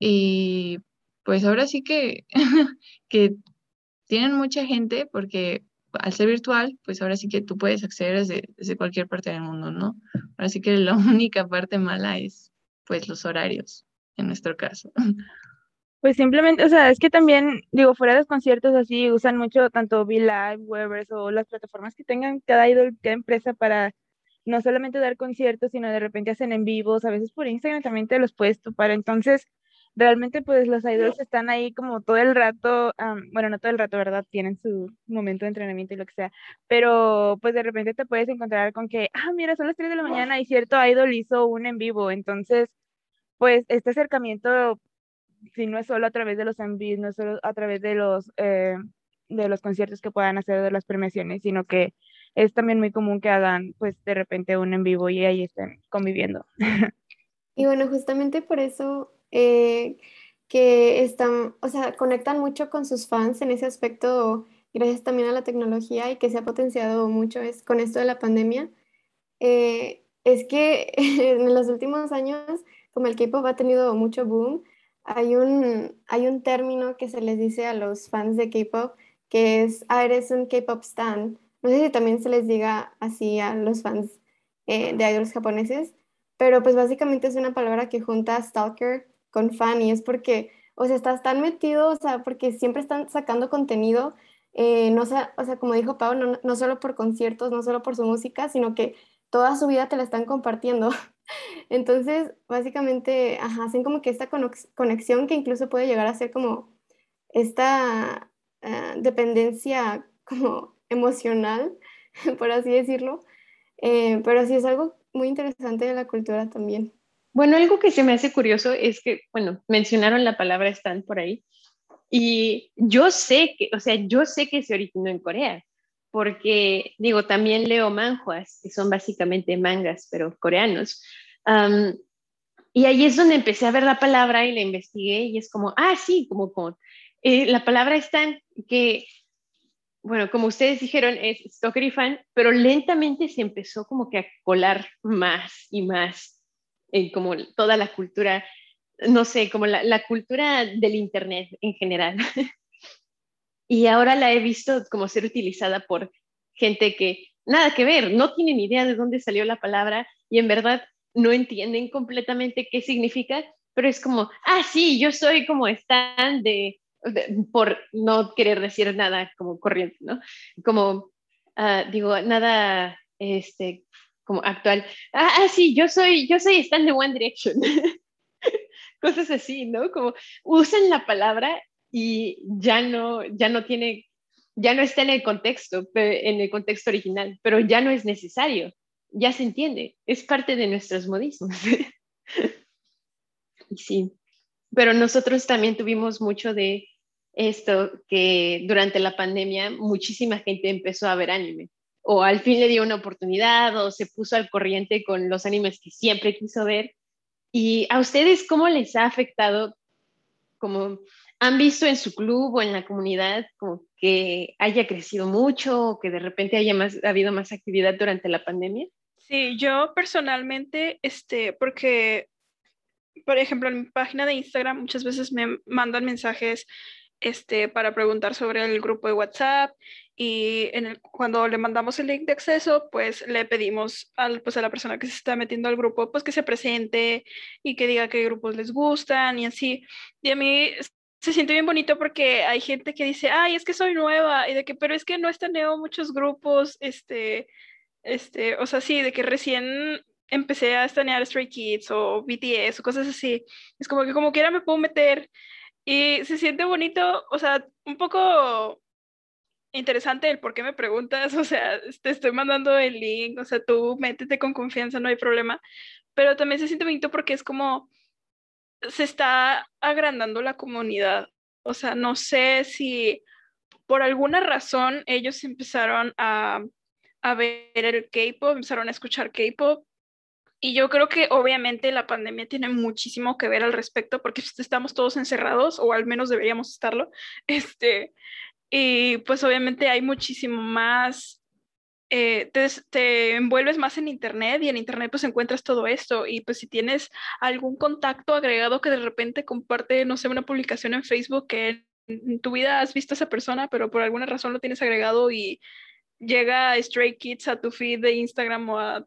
Y pues ahora sí que, que tienen mucha gente porque al ser virtual, pues ahora sí que tú puedes acceder desde, desde cualquier parte del mundo, ¿no? Ahora sí que la única parte mala es pues los horarios, en nuestro caso. Pues simplemente, o sea, es que también, digo, fuera de los conciertos así, usan mucho tanto V-Live, Webers o las plataformas que tengan cada idol, cada empresa para no solamente dar conciertos, sino de repente hacen en vivos, a veces por Instagram también te los puedes topar. Entonces, realmente pues los idols están ahí como todo el rato, bueno, no todo el rato, ¿verdad? Tienen su momento de entrenamiento y lo que sea, pero pues de repente te puedes encontrar con que, ah, mira, son las 3 de la mañana y cierto idol hizo un en vivo, entonces, pues este acercamiento si no es solo a través de los envíos, no es solo a través de los, eh, de los conciertos que puedan hacer de las premiaciones, sino que es también muy común que hagan pues de repente un en vivo y ahí estén conviviendo. Y bueno, justamente por eso eh, que están, o sea, conectan mucho con sus fans en ese aspecto, gracias también a la tecnología y que se ha potenciado mucho es, con esto de la pandemia. Eh, es que en los últimos años, como el K-pop ha tenido mucho boom, hay un, hay un término que se les dice a los fans de K-pop que es, ah, eres un K-pop stan. No sé si también se les diga así a los fans eh, de idols japoneses, pero pues básicamente es una palabra que junta stalker con fan y es porque, o sea, estás tan metido, o sea, porque siempre están sacando contenido, eh, no, o sea, como dijo Pau, no, no solo por conciertos, no solo por su música, sino que toda su vida te la están compartiendo. Entonces, básicamente, hacen como que esta conexión que incluso puede llegar a ser como esta ah, dependencia como emocional, por así decirlo. Eh, pero sí es algo muy interesante de la cultura también. Bueno, algo que se me hace curioso es que, bueno, mencionaron la palabra stand por ahí. Y yo sé que, o sea, yo sé que se originó en Corea, porque digo, también leo manjuas, que son básicamente mangas, pero coreanos. y ahí es donde empecé a ver la palabra y la investigué y es como, ah, sí, como, como eh, la palabra en que, bueno, como ustedes dijeron, es stalker y fan, pero lentamente se empezó como que a colar más y más en como toda la cultura, no sé, como la, la cultura del Internet en general. y ahora la he visto como ser utilizada por gente que nada que ver, no tienen idea de dónde salió la palabra y en verdad no entienden completamente qué significa, pero es como, ah, sí, yo soy como stand de, por no querer decir nada como corriente, ¿no? Como, ah, digo, nada, este, como actual, ah, ah, sí, yo soy, yo soy stand de One Direction. Cosas así, ¿no? Como usan la palabra y ya no, ya no tiene, ya no está en el contexto, en el contexto original, pero ya no es necesario, ya se entiende, es parte de nuestros modismos. sí, pero nosotros también tuvimos mucho de esto que durante la pandemia muchísima gente empezó a ver anime o al fin le dio una oportunidad o se puso al corriente con los animes que siempre quiso ver. ¿Y a ustedes cómo les ha afectado como ¿Han visto en su club o en la comunidad como que haya crecido mucho o que de repente haya más, ha habido más actividad durante la pandemia? Sí, yo personalmente, este, porque, por ejemplo, en mi página de Instagram muchas veces me mandan mensajes este, para preguntar sobre el grupo de WhatsApp y en el, cuando le mandamos el link de acceso, pues le pedimos al, pues a la persona que se está metiendo al grupo, pues que se presente y que diga qué grupos les gustan y así. Y a mí se siente bien bonito porque hay gente que dice, ay, es que soy nueva, y de que, pero es que no estaneo muchos grupos, este, este, o sea, sí, de que recién empecé a estanear Stray Kids o BTS o cosas así. Es como que como quiera me puedo meter y se siente bonito, o sea, un poco interesante el por qué me preguntas, o sea, te estoy mandando el link, o sea, tú métete con confianza, no hay problema, pero también se siente bonito porque es como se está agrandando la comunidad. O sea, no sé si por alguna razón ellos empezaron a, a ver el K-pop, empezaron a escuchar K-pop. Y yo creo que obviamente la pandemia tiene muchísimo que ver al respecto porque estamos todos encerrados o al menos deberíamos estarlo. Este, y pues obviamente hay muchísimo más, eh, te, envuelves más en Internet y en Internet pues encuentras todo esto. Y pues si tienes algún contacto agregado que de repente comparte, no sé, una publicación en Facebook que en tu vida has visto a esa persona, pero por alguna razón lo tienes agregado y llega Stray Kids a tu feed de Instagram o a,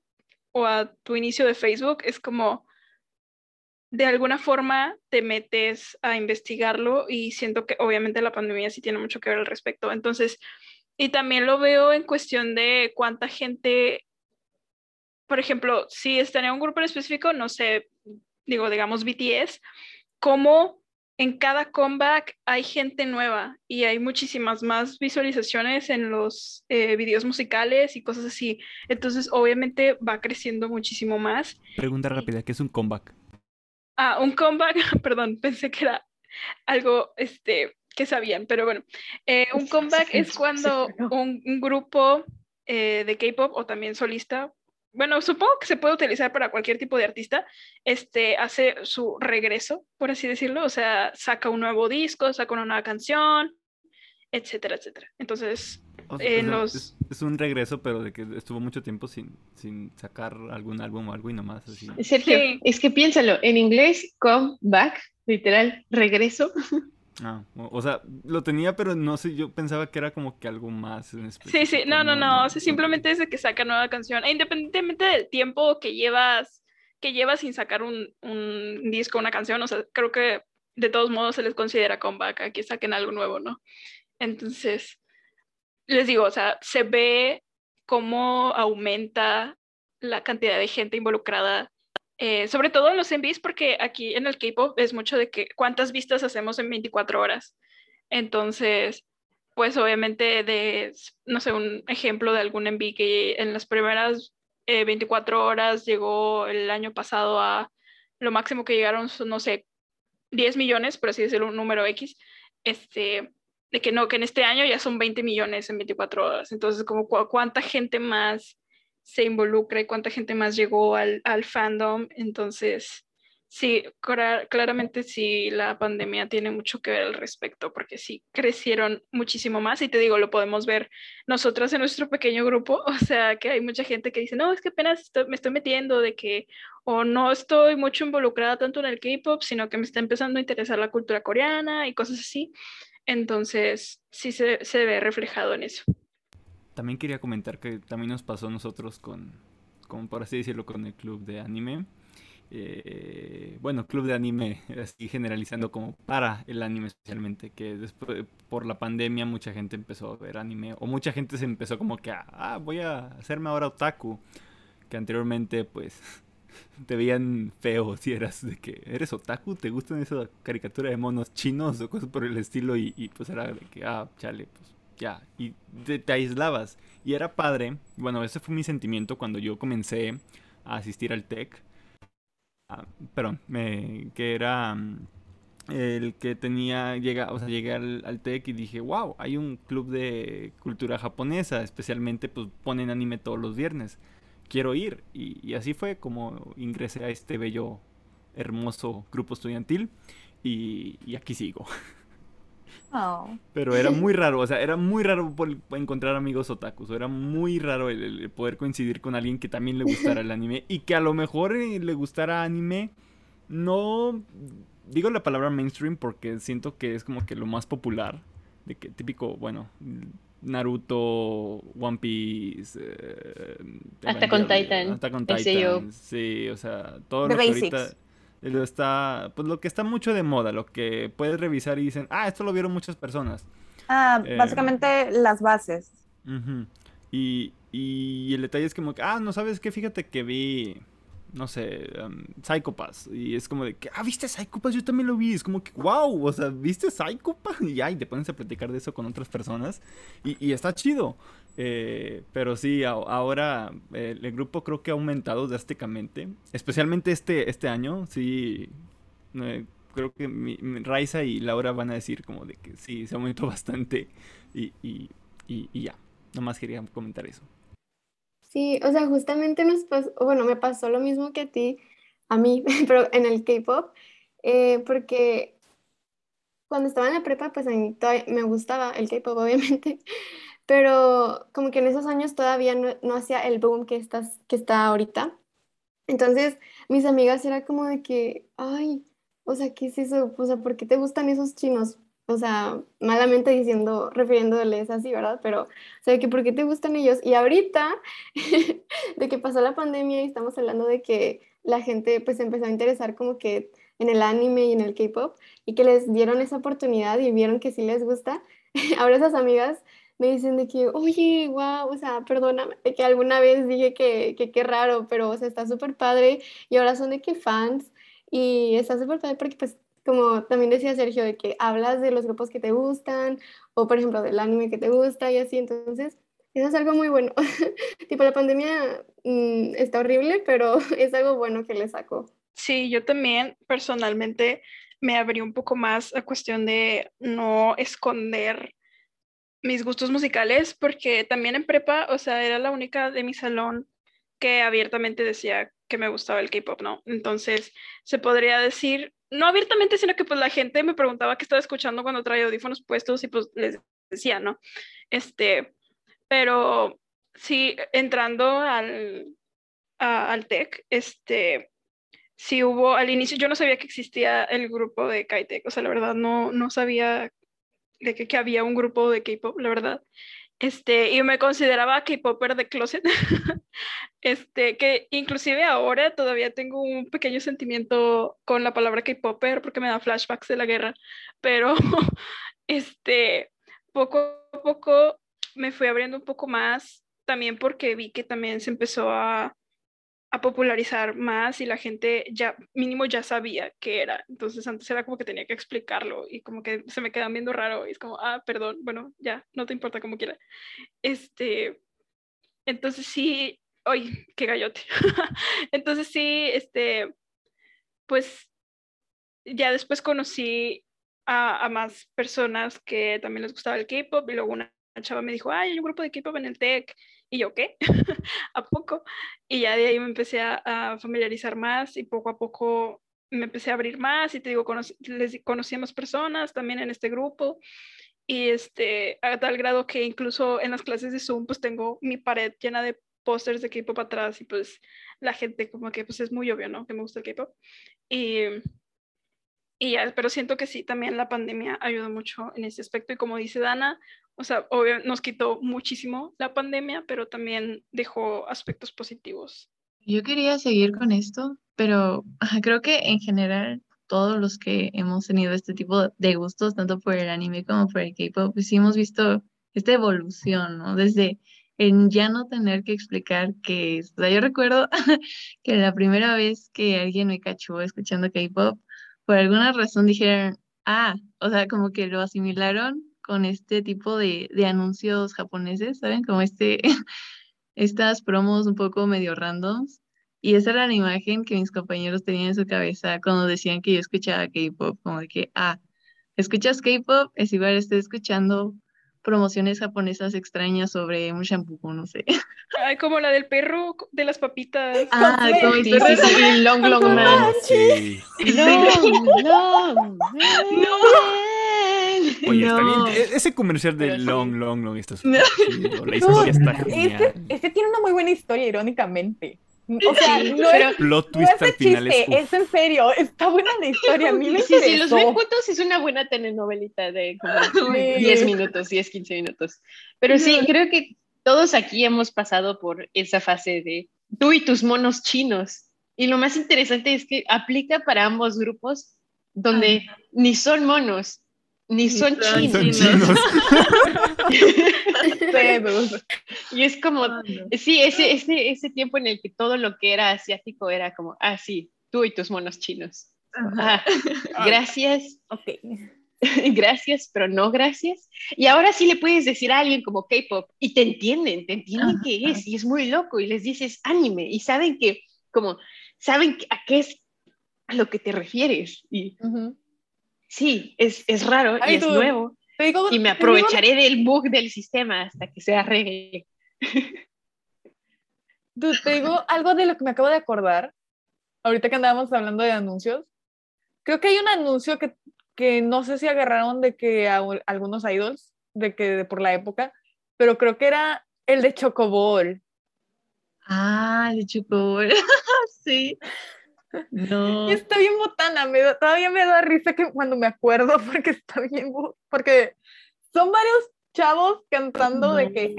o a tu inicio de Facebook, es como de alguna forma te metes a investigarlo y siento que obviamente la pandemia sí tiene mucho que ver al respecto. Entonces, y también lo veo en cuestión de cuánta gente, por ejemplo, si está en un grupo en específico, no sé, digo, digamos BTS, cómo en cada comeback hay gente nueva y hay muchísimas más visualizaciones en los eh, videos musicales y cosas así. Entonces, obviamente va creciendo muchísimo más. Pregunta rápida, ¿qué es un comeback? Ah, un comeback, perdón, pensé que era algo este, que sabían, pero bueno, eh, un comeback es cuando un, un grupo eh, de K-pop o también solista, bueno, supongo que se puede utilizar para cualquier tipo de artista, este, hace su regreso, por así decirlo, o sea, saca un nuevo disco, saca una nueva canción, etcétera, etcétera. Entonces, O sea, en sea, los... es, es un regreso, pero de que estuvo mucho tiempo sin, sin sacar algún álbum o algo y nomás así. Sergio, Sí. es que piénsalo, en inglés, come back, literal, regreso. Ah, o, o sea, lo tenía, pero no sé, yo pensaba que era como que algo más en Sí, sí, no, no, no, o sea, simplemente es de que saca nueva canción, e independientemente del tiempo que llevas, que llevas sin sacar un, un disco, una canción, o sea, creo que de todos modos se les considera comeback a que saquen algo nuevo, ¿no? Entonces, les digo, o sea, se ve cómo aumenta la cantidad de gente involucrada, eh, sobre todo en los MVs, porque aquí en el K-pop es mucho de que cuántas vistas hacemos en 24 horas. Entonces, pues obviamente de, no sé, un ejemplo de algún MV que en las primeras eh, 24 horas llegó el año pasado a lo máximo que llegaron, son, no sé, 10 millones, por así decirlo, un número X, este, de que no, que en este año ya son 20 millones en 24 horas. Entonces, como cu- cuánta gente más se involucra y cuánta gente más llegó al, al fandom. Entonces, sí, clara- claramente sí, la pandemia tiene mucho que ver al respecto, porque sí, crecieron muchísimo más y te digo, lo podemos ver nosotras en nuestro pequeño grupo, o sea, que hay mucha gente que dice, no, es que apenas estoy- me estoy metiendo de que o no estoy mucho involucrada tanto en el K-pop, sino que me está empezando a interesar la cultura coreana y cosas así. Entonces, sí se, se ve reflejado en eso. También quería comentar que también nos pasó a nosotros con, con, por así decirlo, con el club de anime. Eh, bueno, club de anime, así generalizando como para el anime especialmente, que después por la pandemia mucha gente empezó a ver anime, o mucha gente se empezó como que, ah, voy a hacerme ahora otaku, que anteriormente pues te veían feo si eras de que eres otaku, te gustan esa caricatura de monos chinos o cosas por el estilo y, pues era de que, ah, chale, pues ya, y te, aislabas. Y era padre, bueno, ese fue mi sentimiento cuando yo comencé a asistir al TEC. Ah, perdón, me, que era mm, el que tenía, llega, o sea, llegué al, al TEC y dije, wow, hay un club de cultura japonesa, especialmente pues ponen anime todos los viernes, quiero ir. Y, y así fue como ingresé a este bello, hermoso grupo estudiantil y, y aquí sigo. Oh. Pero era muy raro, o sea, era muy raro por- encontrar amigos otakus. o Era muy raro el, el poder coincidir con alguien que también le gustara el anime y que a lo mejor eh, le gustara anime. No digo la palabra mainstream porque siento que es como que lo más popular. De que típico, bueno, Naruto, One Piece, eh, Attack on Evangelion, Titan, Attack on SAO. Titan, sí, o sea, todo The lo que basics. ahorita lo está, pues lo que está mucho de moda, lo que puedes revisar y dicen, ah, esto lo vieron muchas personas. Ah, Eh, básicamente las bases. Ujú. Y, y el detalle es como que, ah, no sabes qué, fíjate que vi, no sé, um. Y es como de que, ah, ¿viste Psycho Pass? Yo también lo vi. Es como que, wow, o sea, ¿viste Psycho Pass? Y ya, y te pones a platicar de eso con otras personas. Y, está chido. Eh, pero sí, ahora el grupo creo que ha aumentado drásticamente. Especialmente este, este año, sí. creo que mi, mi- Raiza y Laura van a decir como de que sí, se aumentó bastante y, y, y, y ya. Nomás quería comentar eso. Sí, o sea, justamente nos pasó, bueno, me pasó lo mismo que a ti, a mí, pero en el K-pop, eh, porque cuando estaba en la prepa, pues a me gustaba el K-pop, obviamente, pero como que en esos años todavía no, no hacía el boom que, que está ahorita. Entonces, mis amigas era como de que, ay, o sea, ¿qué es eso? O sea, ¿por qué te gustan esos chinos? O sea, malamente diciendo, refiriéndoles así, ¿verdad? Pero, o sea, que ¿por qué te gustan ellos? Y ahorita, de que pasó la pandemia y estamos hablando de que la gente pues empezó a interesar como que en el anime y en el K-pop y que les dieron esa oportunidad y vieron que sí les gusta. Ahora esas amigas me dicen de que, oye, wow, o sea, perdóname, de que alguna vez dije que que qué raro, pero, o sea, está súper padre y ahora son de que fans y está súper padre porque, pues, como también decía Sergio, de que hablas de los grupos que te gustan o, por ejemplo, del anime que te gusta y así, entonces, eso es algo muy bueno. Tipo, la pandemia mm, está horrible, pero es algo bueno que le sacó. Sí, yo también personalmente me abrí un poco más a cuestión de no esconder mis gustos musicales, porque también en prepa, o sea, era la única de mi salón que abiertamente decía que me gustaba el K-pop, ¿no? Entonces, se podría decir, no abiertamente, sino que pues la gente me preguntaba qué estaba escuchando cuando traía audífonos puestos y pues les decía, ¿no? Este, pero sí, entrando al, a- al TEC, este, sí hubo, al inicio yo no sabía que existía el grupo de K-Tech, o sea, la verdad no, no sabía de que, que había un grupo de K-pop, la verdad. Este, y me consideraba K-popper de closet. Este, que inclusive ahora todavía tengo un pequeño sentimiento con la palabra K-popper porque me da flashbacks de la guerra, pero este, poco a poco me fui abriendo un poco más, también porque vi que también se empezó a, a popularizar más y la gente ya, mínimo ya sabía qué era. Entonces antes era como que tenía que explicarlo y como que se me quedan viendo raro y es como, ah, perdón, bueno, ya, no te importa como quiera. Este, entonces sí, ¡ay, qué gallote! entonces sí, este, pues ya después conocí a, más personas que también les gustaba el K-pop y luego una chava me dijo, ay, hay un grupo de K-pop en el TEC. Y yo, ¿qué? ¿A poco? Y ya de ahí me empecé a, familiarizar más y poco a poco me empecé a abrir más y te digo, conocí, les conocí a más personas también en este grupo y este, a tal grado que incluso en las clases de Zoom pues tengo mi pared llena de pósters de K-pop atrás y pues la gente como que pues es muy obvio, ¿no? Que me gusta el K-pop. Y, y ya, pero siento que sí, también la pandemia ayudó mucho en ese aspecto y como dice Dana, o sea, obvio, nos quitó muchísimo la pandemia, pero también dejó aspectos positivos. Yo quería seguir con esto, pero creo que en general todos los que hemos tenido este tipo de gustos, tanto por el anime como por el K-pop, pues sí hemos visto esta evolución, ¿no? Desde en ya no tener que explicar qué es. O sea, yo recuerdo que la primera vez que alguien me cachó escuchando K-pop, por alguna razón dijeron, ah, o sea, como que lo asimilaron con este tipo de, de anuncios japoneses, ¿saben? Como este, estas promos un poco medio randoms. Y esa era la imagen que mis compañeros tenían en su cabeza cuando decían que yo escuchaba K-pop, como de que, ah, escuchas K-pop, es igual estoy escuchando promociones japonesas extrañas sobre un shampoo, no sé. Ay, como la del perro de las papitas. Ah, como sí, sí, sí, Long Long Man. Sí. No, no, Oye, está No. bien. e- Ese comercial de Pero sí. Long Long Long está No. súper chido. La historia está Este, genial. este tiene una muy buena historia, irónicamente. O sea, Sí, no pero es, Plot no twist es de al final es. chiste, uf. es en serio. Está buena la historia, a mí me Sí, sí, los ven interesó. juntos es una buena telenovelita de como Sí. 10 minutos, 10, 15 minutos. Pero sí, creo que todos aquí hemos pasado por esa fase de tú y tus monos chinos. Y lo más interesante es que aplica para ambos grupos donde ni son monos, ni son son Son chinos. Y es como, sí, ese, ese, ese tiempo en el que todo lo que era asiático era como, ah, sí, tú y tus monos chinos. Ah, gracias, Ok. gracias, pero no gracias. Y ahora sí le puedes decir a alguien como K-pop y te entienden, te entienden Ajá. qué es y es muy loco y les dices anime y saben que, como, saben a qué es a lo que te refieres. Y. Sí, es, es raro Ay, y es tú- nuevo. Te digo- Y me te digo- aprovecharé del bug del sistema hasta que se arregle. Dude, te digo algo de lo que me acabo de acordar. Ahorita que andábamos hablando de anuncios. Creo que hay un anuncio que, que no sé si agarraron de que a u- algunos idols, de que de por la época, pero creo que era el de Chocobol. Ah, de Chocobol. sí. No. Y está bien botana, me da- todavía me da risa que cuando me acuerdo porque está bien, porque son varios chavos cantando de que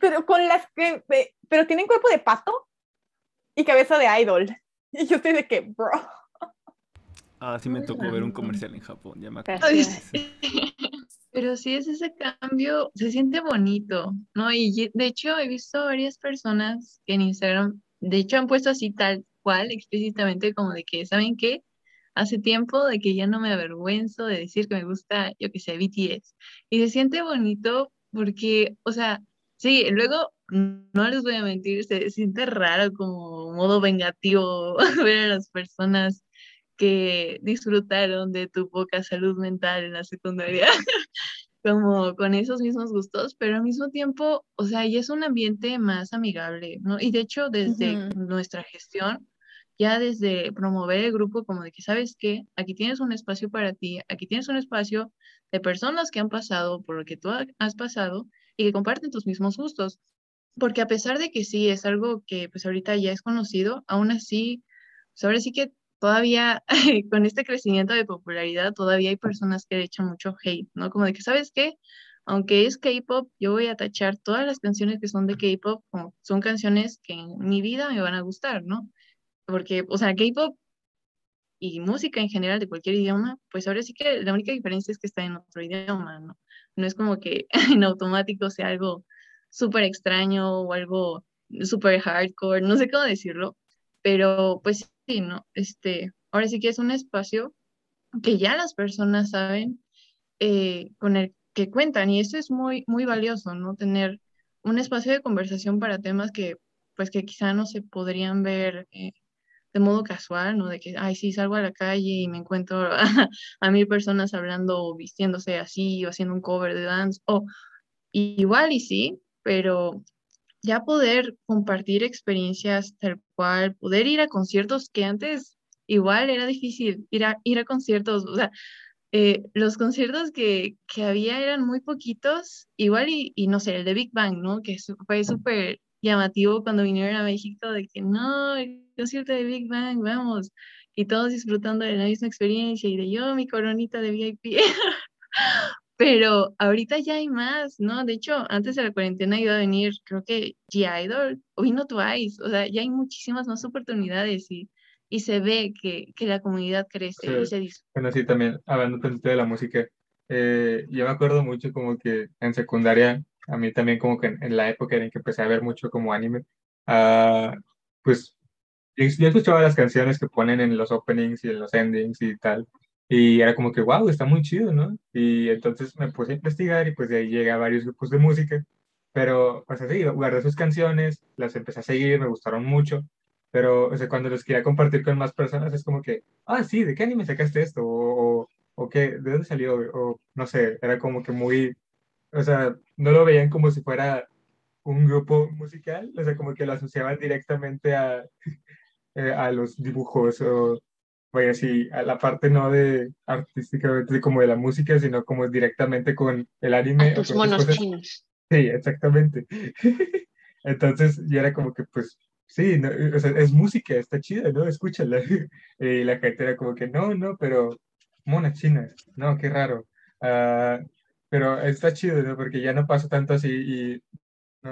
pero con las que pe- pero tienen cuerpo de pato y cabeza de idol. Y yo estoy de que, bro. Ah, sí me tocó ver un comercial en Japón, ya me acuerdo. Pero sí es ese cambio, se siente bonito, ¿no? Y de hecho he visto varias personas que en Instagram, de hecho han puesto así tal cual, explícitamente como de que, ¿saben qué? Hace tiempo de que ya no me avergüenzo de decir que me gusta, yo que sé, BTS. Y se siente bonito porque, o sea, sí, luego no les voy a mentir, se siente raro como modo vengativo ver a las personas que disfrutaron de tu poca salud mental en la secundaria, como con esos mismos gustos, pero al mismo tiempo, o sea, ya es un ambiente más amigable, ¿no? Y de hecho, desde nuestra gestión, ya desde promover el grupo, como de que, ¿sabes qué? Aquí tienes un espacio para ti, aquí tienes un espacio de personas que han pasado por lo que tú ha- has pasado y que comparten tus mismos gustos. Porque a pesar de que sí es algo que pues ahorita ya es conocido, aún así, pues ahora sí que todavía con este crecimiento de popularidad, todavía hay personas que le echan mucho hate, ¿no? Como de que, ¿sabes qué? Aunque es K-pop, yo voy a tachar todas las canciones que son de K-pop son canciones que en mi vida me van a gustar, ¿no? Porque, o sea, K-pop y música en general de cualquier idioma, pues ahora sí que la única diferencia es que está en otro idioma, ¿no? No es como que en automático sea algo súper extraño o algo súper hardcore, no sé cómo decirlo, pero pues ¿no? Este, ahora sí que es un espacio que ya las personas saben eh, con el que cuentan y eso es muy, muy valioso, ¿no? Tener un espacio de conversación para temas que pues que quizá no se podrían ver eh, de modo casual, ¿no? De que, ay, sí, salgo a la calle y me encuentro a, a mil personas hablando o vistiéndose así o haciendo un cover de dance, o igual y sí, pero ya poder compartir experiencias tal cual, poder ir a conciertos que antes igual era difícil ir a, ir a conciertos, o sea, eh, los conciertos que, que había eran muy poquitos, igual y, y no sé, el de Big Bang, ¿no? Que fue súper llamativo cuando vinieron a México de que no, el concierto de Big Bang, vamos, y todos disfrutando de la misma experiencia y de yo, mi coronita de VIP. Pero ahorita ya hay más, ¿no? De hecho, antes de la cuarentena iba a venir, creo que G-Idol o vino Twice, o sea, ya hay muchísimas más oportunidades y, y se ve que, que la comunidad crece y Sí. se disfruta. Bueno, sí, también, hablando de la música, eh, yo me acuerdo mucho como que en secundaria, a mí también como que en, en la época en que empecé a ver mucho como anime, ah, pues yo escuchaba las canciones que ponen en los openings y en los endings y tal, y era como que, wow, está muy chido, ¿no? Y entonces me puse a investigar y pues de ahí llegué a varios grupos de música, pero pues así, guardé sus canciones, las empecé a seguir, me gustaron mucho, pero o sea, cuando los quería compartir con más personas es como que, ah, sí, ¿de qué anime sacaste esto? O, o, o qué, ¿de dónde salió? O no sé, era como que muy, o sea, no lo veían como si fuera un grupo musical, o sea, como que lo asociaban directamente a, eh, a los dibujos o, vaya, sí, a la parte no de artísticamente como de la música, sino como directamente con el anime. A tus monos chinos. Sí, exactamente. Entonces, ya era como que, pues, sí, no, o sea, es música, está chida, ¿no? Escúchala. Y la gente era como que, no, no, pero mona china, no, qué raro. Ah, pero está chido, ¿no? Porque ya no pasa tanto así y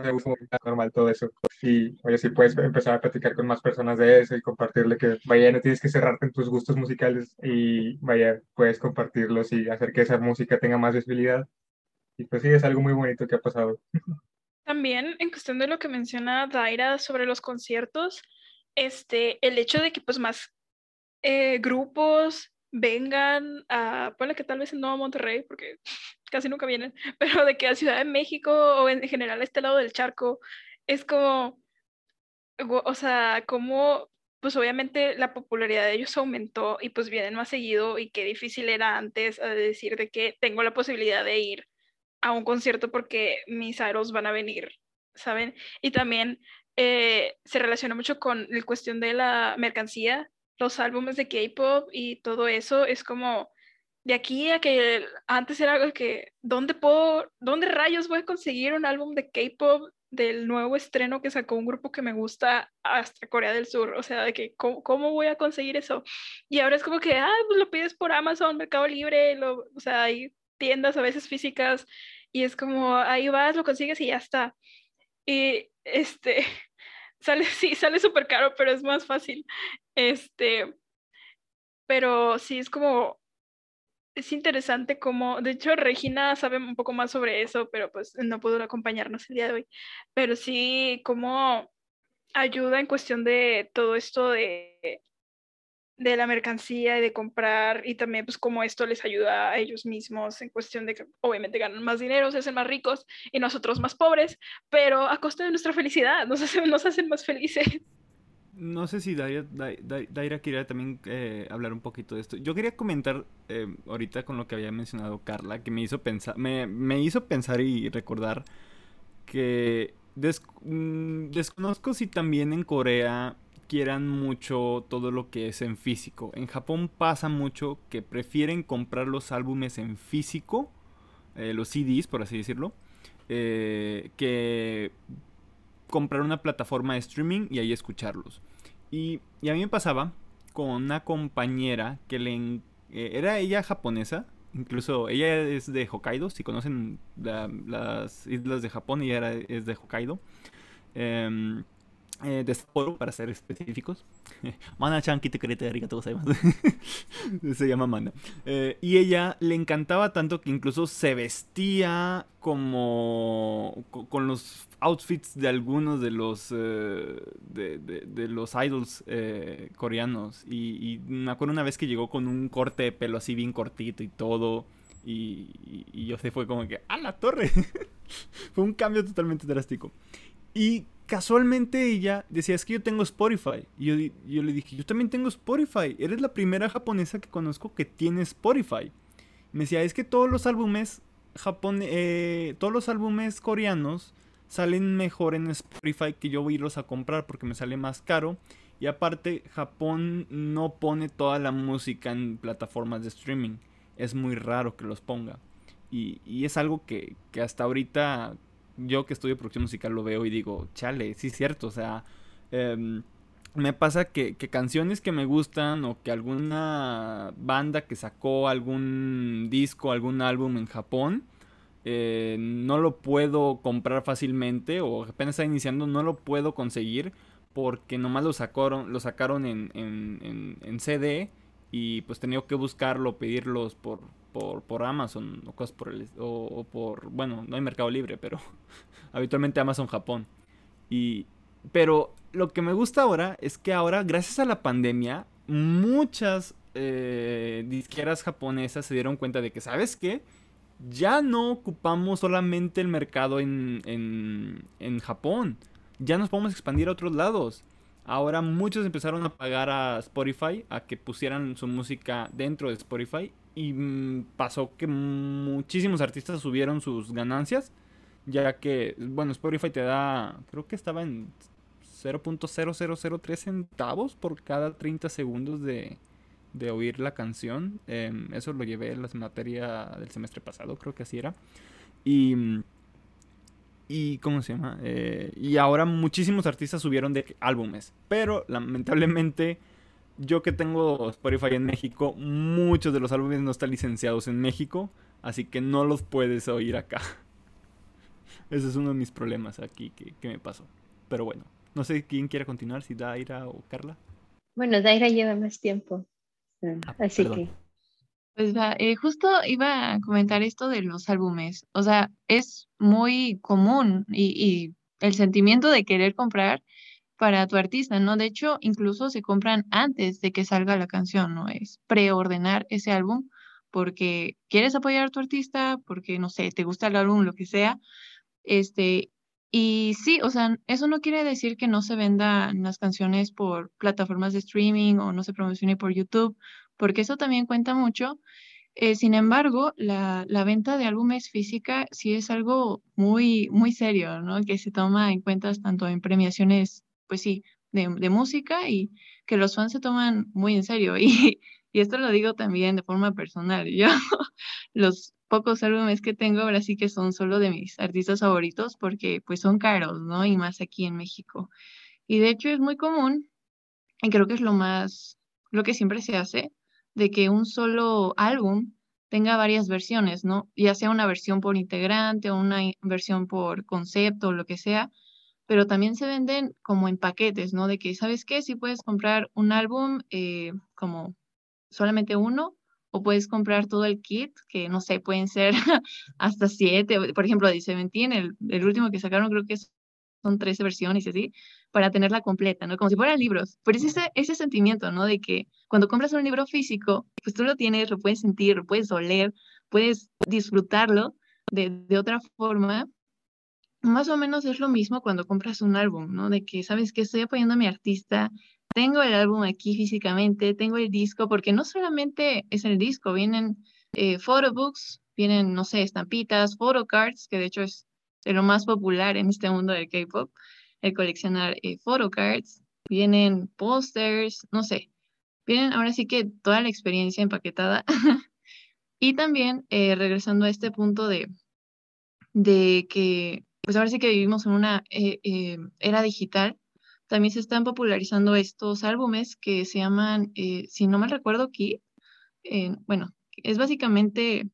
es como normal todo eso. Y, oye, sí puedes empezar a platicar con más personas de eso y compartirle que, vaya, no tienes que cerrarte en tus gustos musicales y, vaya, puedes compartirlos y hacer que esa música tenga más visibilidad. Y pues sí, es algo muy bonito que ha pasado. También en cuestión de lo que menciona Daira sobre los conciertos, este, el hecho de que pues más eh, grupos vengan a, ponle que tal vez no a Monterrey, porque casi nunca vienen, pero de que a Ciudad de México o en general a este lado del charco, es como, o sea, como pues obviamente la popularidad de ellos aumentó y pues vienen más seguido y qué difícil era antes eh, decir de que tengo la posibilidad de ir a un concierto porque mis aros van a venir, ¿saben? Y también eh, se relaciona mucho con la cuestión de la mercancía, los álbumes de K-pop y todo eso es como de aquí a que antes era algo que, ¿dónde puedo, dónde rayos voy a conseguir un álbum de K-pop del nuevo estreno que sacó un grupo que me gusta hasta Corea del Sur? O sea, de que, ¿cómo, voy a conseguir eso? Y ahora es como que, ah, pues lo pides por Amazon, Mercado Libre, lo, o sea, hay tiendas a veces físicas y es como, ahí vas, lo consigues y ya está. Y este, sale, sí, sale súper caro, pero es más fácil. Este, pero sí, es como, es interesante como, de hecho, Regina sabe un poco más sobre eso, pero pues no pudo acompañarnos el día de hoy. Pero sí, cómo ayuda en cuestión de todo esto de de la mercancía y de comprar y también pues como esto les ayuda a ellos mismos en cuestión de que obviamente ganan más dinero, se hacen más ricos y nosotros más pobres, pero a costa de nuestra felicidad, nos hacen, nos hacen más felices. No sé si Daira, quería también eh, hablar un poquito de esto. Yo quería comentar eh, ahorita con lo que había mencionado Carla, que me hizo pensar, me, me hizo pensar y recordar que mm, desconozco si también en Corea quieran mucho todo lo que es en físico. En Japón pasa mucho que prefieren comprar los álbumes en físico, eh, los CDs por así decirlo, que comprar una plataforma de streaming y ahí escucharlos. Y, a mí me pasaba con una compañera que le... Eh, era ella japonesa, incluso ella es de Hokkaido, si conocen las islas de Japón, ella era, es de Hokkaido. Em, eh, de Sapporo, para ser específicos. Mana-chan, te Se llama Mana. Eh, y ella le encantaba tanto que incluso se vestía como. con los outfits de algunos de los. Eh, de, los idols eh, coreanos. Y, me acuerdo una vez que llegó con un corte de pelo así bien cortito y todo. Y, y yo se fue como que. ¡A la torre! fue un cambio totalmente drástico. Y casualmente ella decía, es que yo tengo Spotify. Y yo, le dije, yo también tengo Spotify. Eres la primera japonesa que conozco que tiene Spotify. me decía, es que todos los álbumes Japón, eh, todos los álbumes coreanos salen mejor en Spotify que yo voy a irlos a comprar porque me sale más caro. Y aparte, Japón no pone toda la música en plataformas de streaming. Es muy raro que los ponga. Y, y es algo que, que hasta ahorita yo que estudio producción musical lo veo y digo, chale, sí es cierto, o sea, em, me pasa que, canciones que me gustan o que alguna banda que sacó algún disco, algún álbum en Japón, eh, no lo puedo comprar fácilmente o apenas está iniciando, no lo puedo conseguir porque nomás lo sacaron, lo sacaron en, en, en CD y pues tenía que buscarlo, pedirlos por, por, Amazon o cosas por el o, por bueno no hay Mercado Libre pero habitualmente Amazon Japón. Y pero lo que me gusta ahora es que ahora gracias a la pandemia muchas eh, disqueras japonesas se dieron cuenta de que sabes qué ya no ocupamos solamente el mercado en, en, en Japón. Ya nos podemos expandir a otros lados. Ahora muchos empezaron a pagar a Spotify a que pusieran su música dentro de Spotify y mm, pasó que muchísimos artistas subieron sus ganancias, ya que, bueno, Spotify te da, creo que estaba en 0.0003 centavos por cada 30 segundos de, de oír la canción. Em, eso lo llevé en la materia del semestre pasado, creo que así era. Y, y ¿cómo se llama? Eh, y ahora muchísimos artistas subieron de álbumes, pero lamentablemente yo que tengo Spotify en México, muchos de los álbumes no están licenciados en México, así que no los puedes oír acá. Ese es uno de mis problemas aquí que, me pasó. Pero bueno, no sé quién quiere continuar, si Daira o Carla. Bueno, Daira lleva más tiempo. Ah, así que. Pues eh, justo iba a comentar esto de los álbumes. O sea, es muy común y, y el sentimiento de querer comprar para tu artista, ¿no? De hecho, incluso se compran antes de que salga la canción, ¿no? Es preordenar ese álbum porque quieres apoyar a tu artista, porque, no sé, te gusta el álbum, lo que sea, este, Y sí, o sea, eso no quiere decir que no se vendan las canciones por plataformas de streaming o no se promocione por YouTube, porque eso también cuenta mucho. Eh, sin embargo, la, la, venta de álbumes física sí es algo muy, muy serio, ¿no? Que se toma en cuenta tanto en premiaciones, pues sí, de, música y que los fans se toman muy en serio. Y, y esto lo digo también de forma personal. Yo, los pocos álbumes que tengo ahora sí que son solo de mis artistas favoritos porque pues son caros, ¿no? Y más aquí en México. Y de hecho es muy común, y creo que es lo más, lo que siempre se hace, de que un solo álbum tenga varias versiones, ¿no? Ya sea una versión por integrante o una versión por concepto o lo que sea, pero también se venden como en paquetes, ¿no? De que, ¿sabes qué? Si puedes comprar un álbum eh, como solamente uno, o puedes comprar todo el kit, que no sé, pueden ser hasta siete, por ejemplo, de Seventeen, el, el último que sacaron creo que son 13 versiones y así, para tenerla completa, ¿no? Como si fueran libros. Pero es ese, ese sentimiento, ¿no? De que cuando compras un libro físico, pues tú lo tienes, lo puedes sentir, lo puedes oler, puedes disfrutarlo de, de otra forma. Más o menos es lo mismo cuando compras un álbum, ¿no? De que, ¿sabes que Estoy apoyando a mi artista, tengo el álbum aquí físicamente, tengo el disco, porque no solamente es el disco, vienen eh, photobooks, vienen, no sé, estampitas, photocards, que de hecho es de lo más popular en este mundo del K-pop, el coleccionar eh, photocards, vienen posters, no sé, vienen ahora sí que toda la experiencia empaquetada. y también eh, regresando a este punto de, de que, pues ahora sí que vivimos en una eh, eh, era digital, también se están popularizando estos álbumes que se llaman, eh, si no me recuerdo, Kit. bueno, es básicamente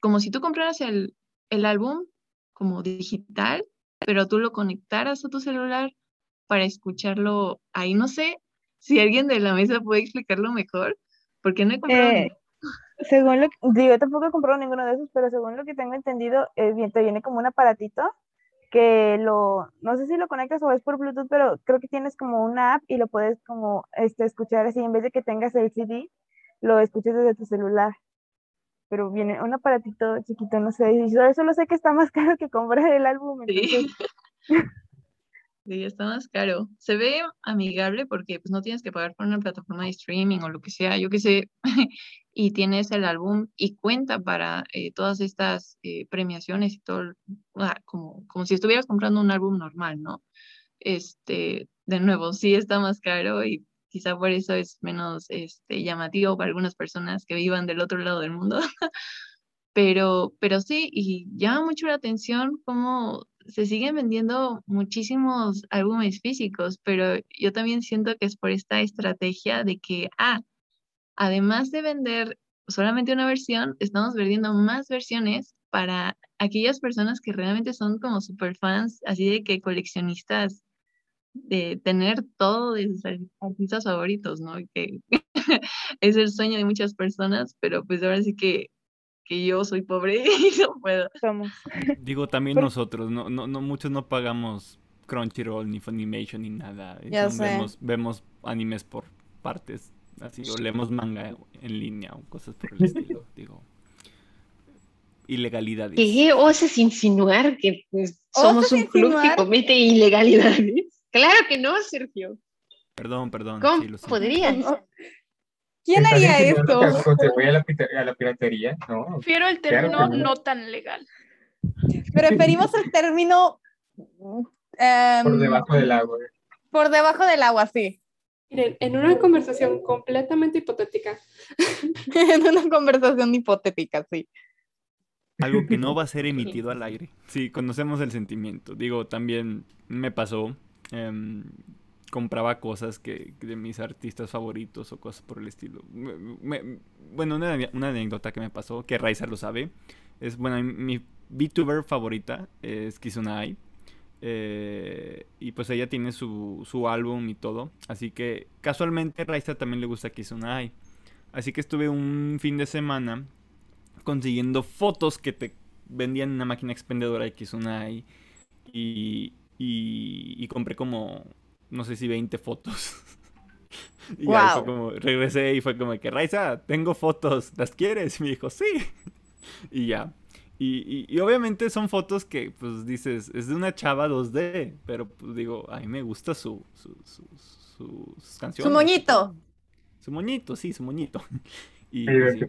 como si tú compraras el, el álbum como digital, pero tú lo conectaras a tu celular para escucharlo ahí. No sé si alguien de la mesa puede explicarlo mejor, porque no he comprado. Eh, según lo que, digo, tampoco he comprado ninguno de esos, pero según lo que tengo entendido, eh, te viene como un aparatito que lo, no sé si lo conectas o es por Bluetooth, pero creo que tienes como una app y lo puedes como este, escuchar así, en vez de que tengas el CD, lo escuches desde tu celular. Pero viene un aparatito chiquito, no sé, y yo solo sé que está más caro que comprar el álbum. Sí. Sí, está más caro. Se ve amigable porque pues no tienes que pagar por una plataforma de streaming o lo que sea, yo qué sé, y tienes el álbum y cuenta para eh, todas estas eh, premiaciones y todo, ah, como, como si estuvieras comprando un álbum normal, ¿no? Este, de nuevo, sí está más caro y quizá por eso es menos este, llamativo para algunas personas que vivan del otro lado del mundo. pero, pero sí, y llama mucho la atención cómo se siguen vendiendo muchísimos álbumes físicos, pero yo también siento que es por esta estrategia de que, ah, además de vender solamente una versión, estamos vendiendo más versiones para aquellas personas que realmente son como super fans, así de que coleccionistas de tener todo de sus artistas favoritos, ¿no? Que es el sueño de muchas personas, pero pues ahora sí que que yo soy pobre y no puedo. Somos. Digo, también nosotros, no, no, no, muchos no pagamos Crunchyroll, ni Funimation, ni nada. Ya sé. Vemos, vemos animes por partes, así, o leemos manga en línea o cosas por el estilo, digo. Ilegalidades. ¿Qué osas insinuar que pues, somos ¿Osas un club que comete ilegalidades? Claro que no, Sergio. Perdón, perdón. ¿Cómo sí, lo podrías? ¿Quién ¿Estás haría esto? contribuye a la, a la piratería? No. Prefiero el término no. no tan legal. Preferimos el término em, Por debajo del agua. por debajo del agua, sí. Miren, en una conversación completamente hipotética, en una conversación hipotética, sí. Algo que no va a ser emitido al aire. Sí, conocemos el sentimiento. Digo, también me pasó. em, compraba cosas que de mis artistas favoritos o cosas por el estilo. Me- me- bueno, una, una anécdota que me pasó, que Raiza lo sabe, es, bueno, mi VTuber favorita es Kizunai. Eh, y pues ella tiene su, su álbum y todo. Así que casualmente Raiza también le gusta Kizunai. Así que estuve un fin de semana consiguiendo fotos que te vendían en una máquina expendedora de Kizunai. Y, y, y compré como, no sé si 20 fotos. y fue como, regresé y fue como que, Raiza, tengo fotos, ¿las quieres? Y me dijo, sí. y ya. Y, y, obviamente son fotos que, pues dices, es de una chava 2D, pero pues digo, a mí me gusta su, su, su, sus canciones. Su moñito. Su moñito, sí, su moñito. Y, Sí, sí.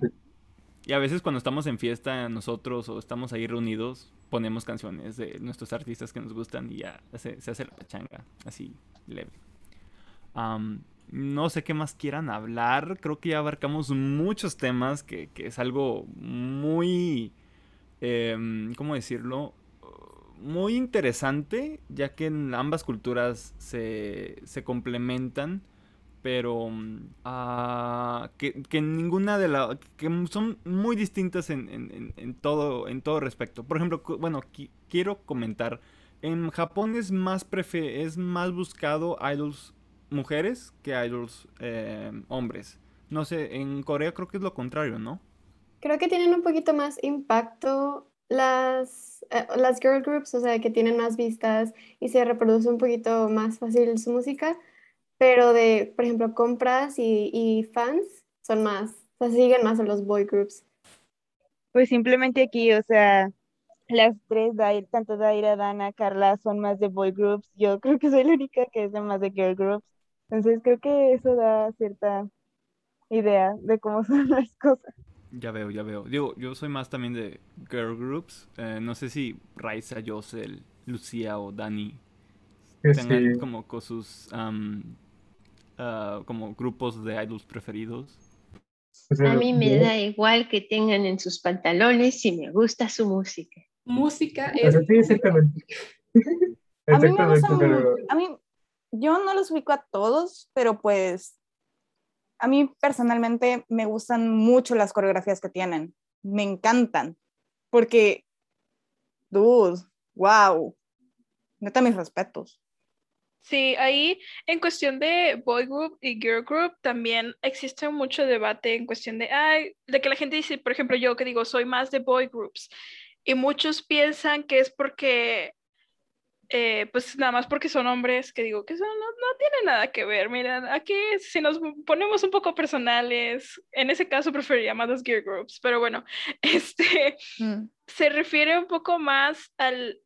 Y a veces cuando estamos en fiesta nosotros o estamos ahí reunidos, ponemos canciones de nuestros artistas que nos gustan y ya se, se hace la pachanga, así leve. No sé qué más quieran hablar, creo que ya abarcamos muchos temas, que, que es algo muy, em, ¿cómo decirlo? Muy interesante, ya que en ambas culturas se, se complementan pero ah, que, que ninguna de las que son muy distintas en, en- en- todo en todo respecto. Por ejemplo bueno qui- quiero comentar en Japón es más prefe- es más buscado idols mujeres que idols eh, hombres. No sé en Corea creo que es lo contrario no Creo que tienen un poquito más impacto las, eh, las girl groups, o sea, que tienen más vistas y se reproduce un poquito más fácil su música, pero de, por ejemplo, compras y, y fans son más, o sea, siguen más a los boy groups. Pues simplemente aquí, o sea, las tres, tanto Daira, Dana, Carla, son más de boy groups. Yo creo que soy la única que es de más de girl groups. Entonces creo que eso da cierta idea de cómo son las cosas. Ya veo ya veo digo yo soy más también de girl groups Eh, no sé si Raisa Yosel Lucía o Dani Que tengan sí. como con sus am, ah, como grupos de idols preferidos. A mí me da igual que tengan en sus pantalones si me gusta su música. Música es... sí, exactamente. A mí me Exactamente, gustan, pero a mí, yo no los ubico a todos, pero pues a mí personalmente me gustan mucho las coreografías que tienen. Me encantan. Porque, dude, wow. Neta, mis respetos. Sí, ahí en cuestión de boy group y girl group también existe mucho debate en cuestión de, ay, de que la gente dice, por ejemplo, yo que digo, soy más de boy groups. Y muchos piensan que es porque, eh, pues nada más porque son hombres, que digo que eso no, no tiene nada que ver. Miren, aquí si nos ponemos un poco personales, en ese caso preferiría más las girl groups, pero bueno, este Mm. se refiere un poco más al,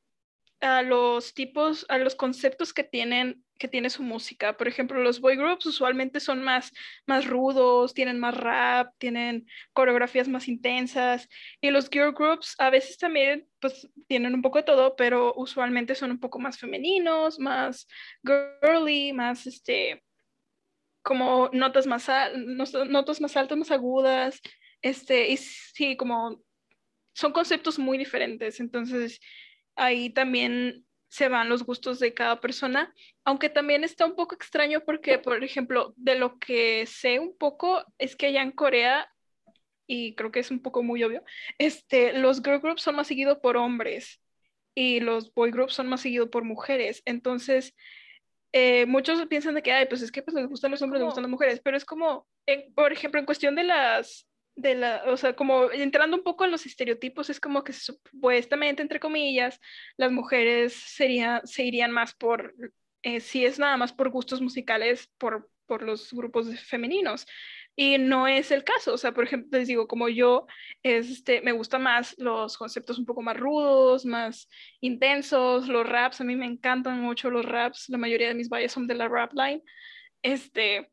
a los tipos, a los conceptos que tienen que tiene su música. Por ejemplo, los boy groups usualmente son más, más rudos, tienen más rap, tienen coreografías más intensas. Y los girl groups a veces también pues tienen un poco de todo, pero usualmente son un poco más femeninos, más girly, más este como notas más, al- notas más altas, más agudas, este, y sí, como son conceptos muy diferentes, entonces ahí también se van los gustos de cada persona, aunque también está un poco extraño porque, por ejemplo, de lo que sé un poco es que allá en Corea, y creo que es un poco muy obvio, este, los girl groups son más seguidos por hombres y los boy groups son más seguidos por mujeres, entonces eh, muchos piensan de que, ay, pues es que pues, les gustan los hombres, les gustan las mujeres, pero es como, en- por ejemplo, en cuestión de las, de la, o sea, como entrando un poco en los estereotipos, es como que supuestamente, entre comillas, las mujeres sería, se irían más por, eh, si es nada más por gustos musicales, por, por los grupos femeninos. Y no es el caso, o sea, por ejemplo, les digo, como yo, este, me gustan más los conceptos un poco más rudos, más intensos, los raps, a mí me encantan mucho los raps, la mayoría de mis valles son de la rap line, este,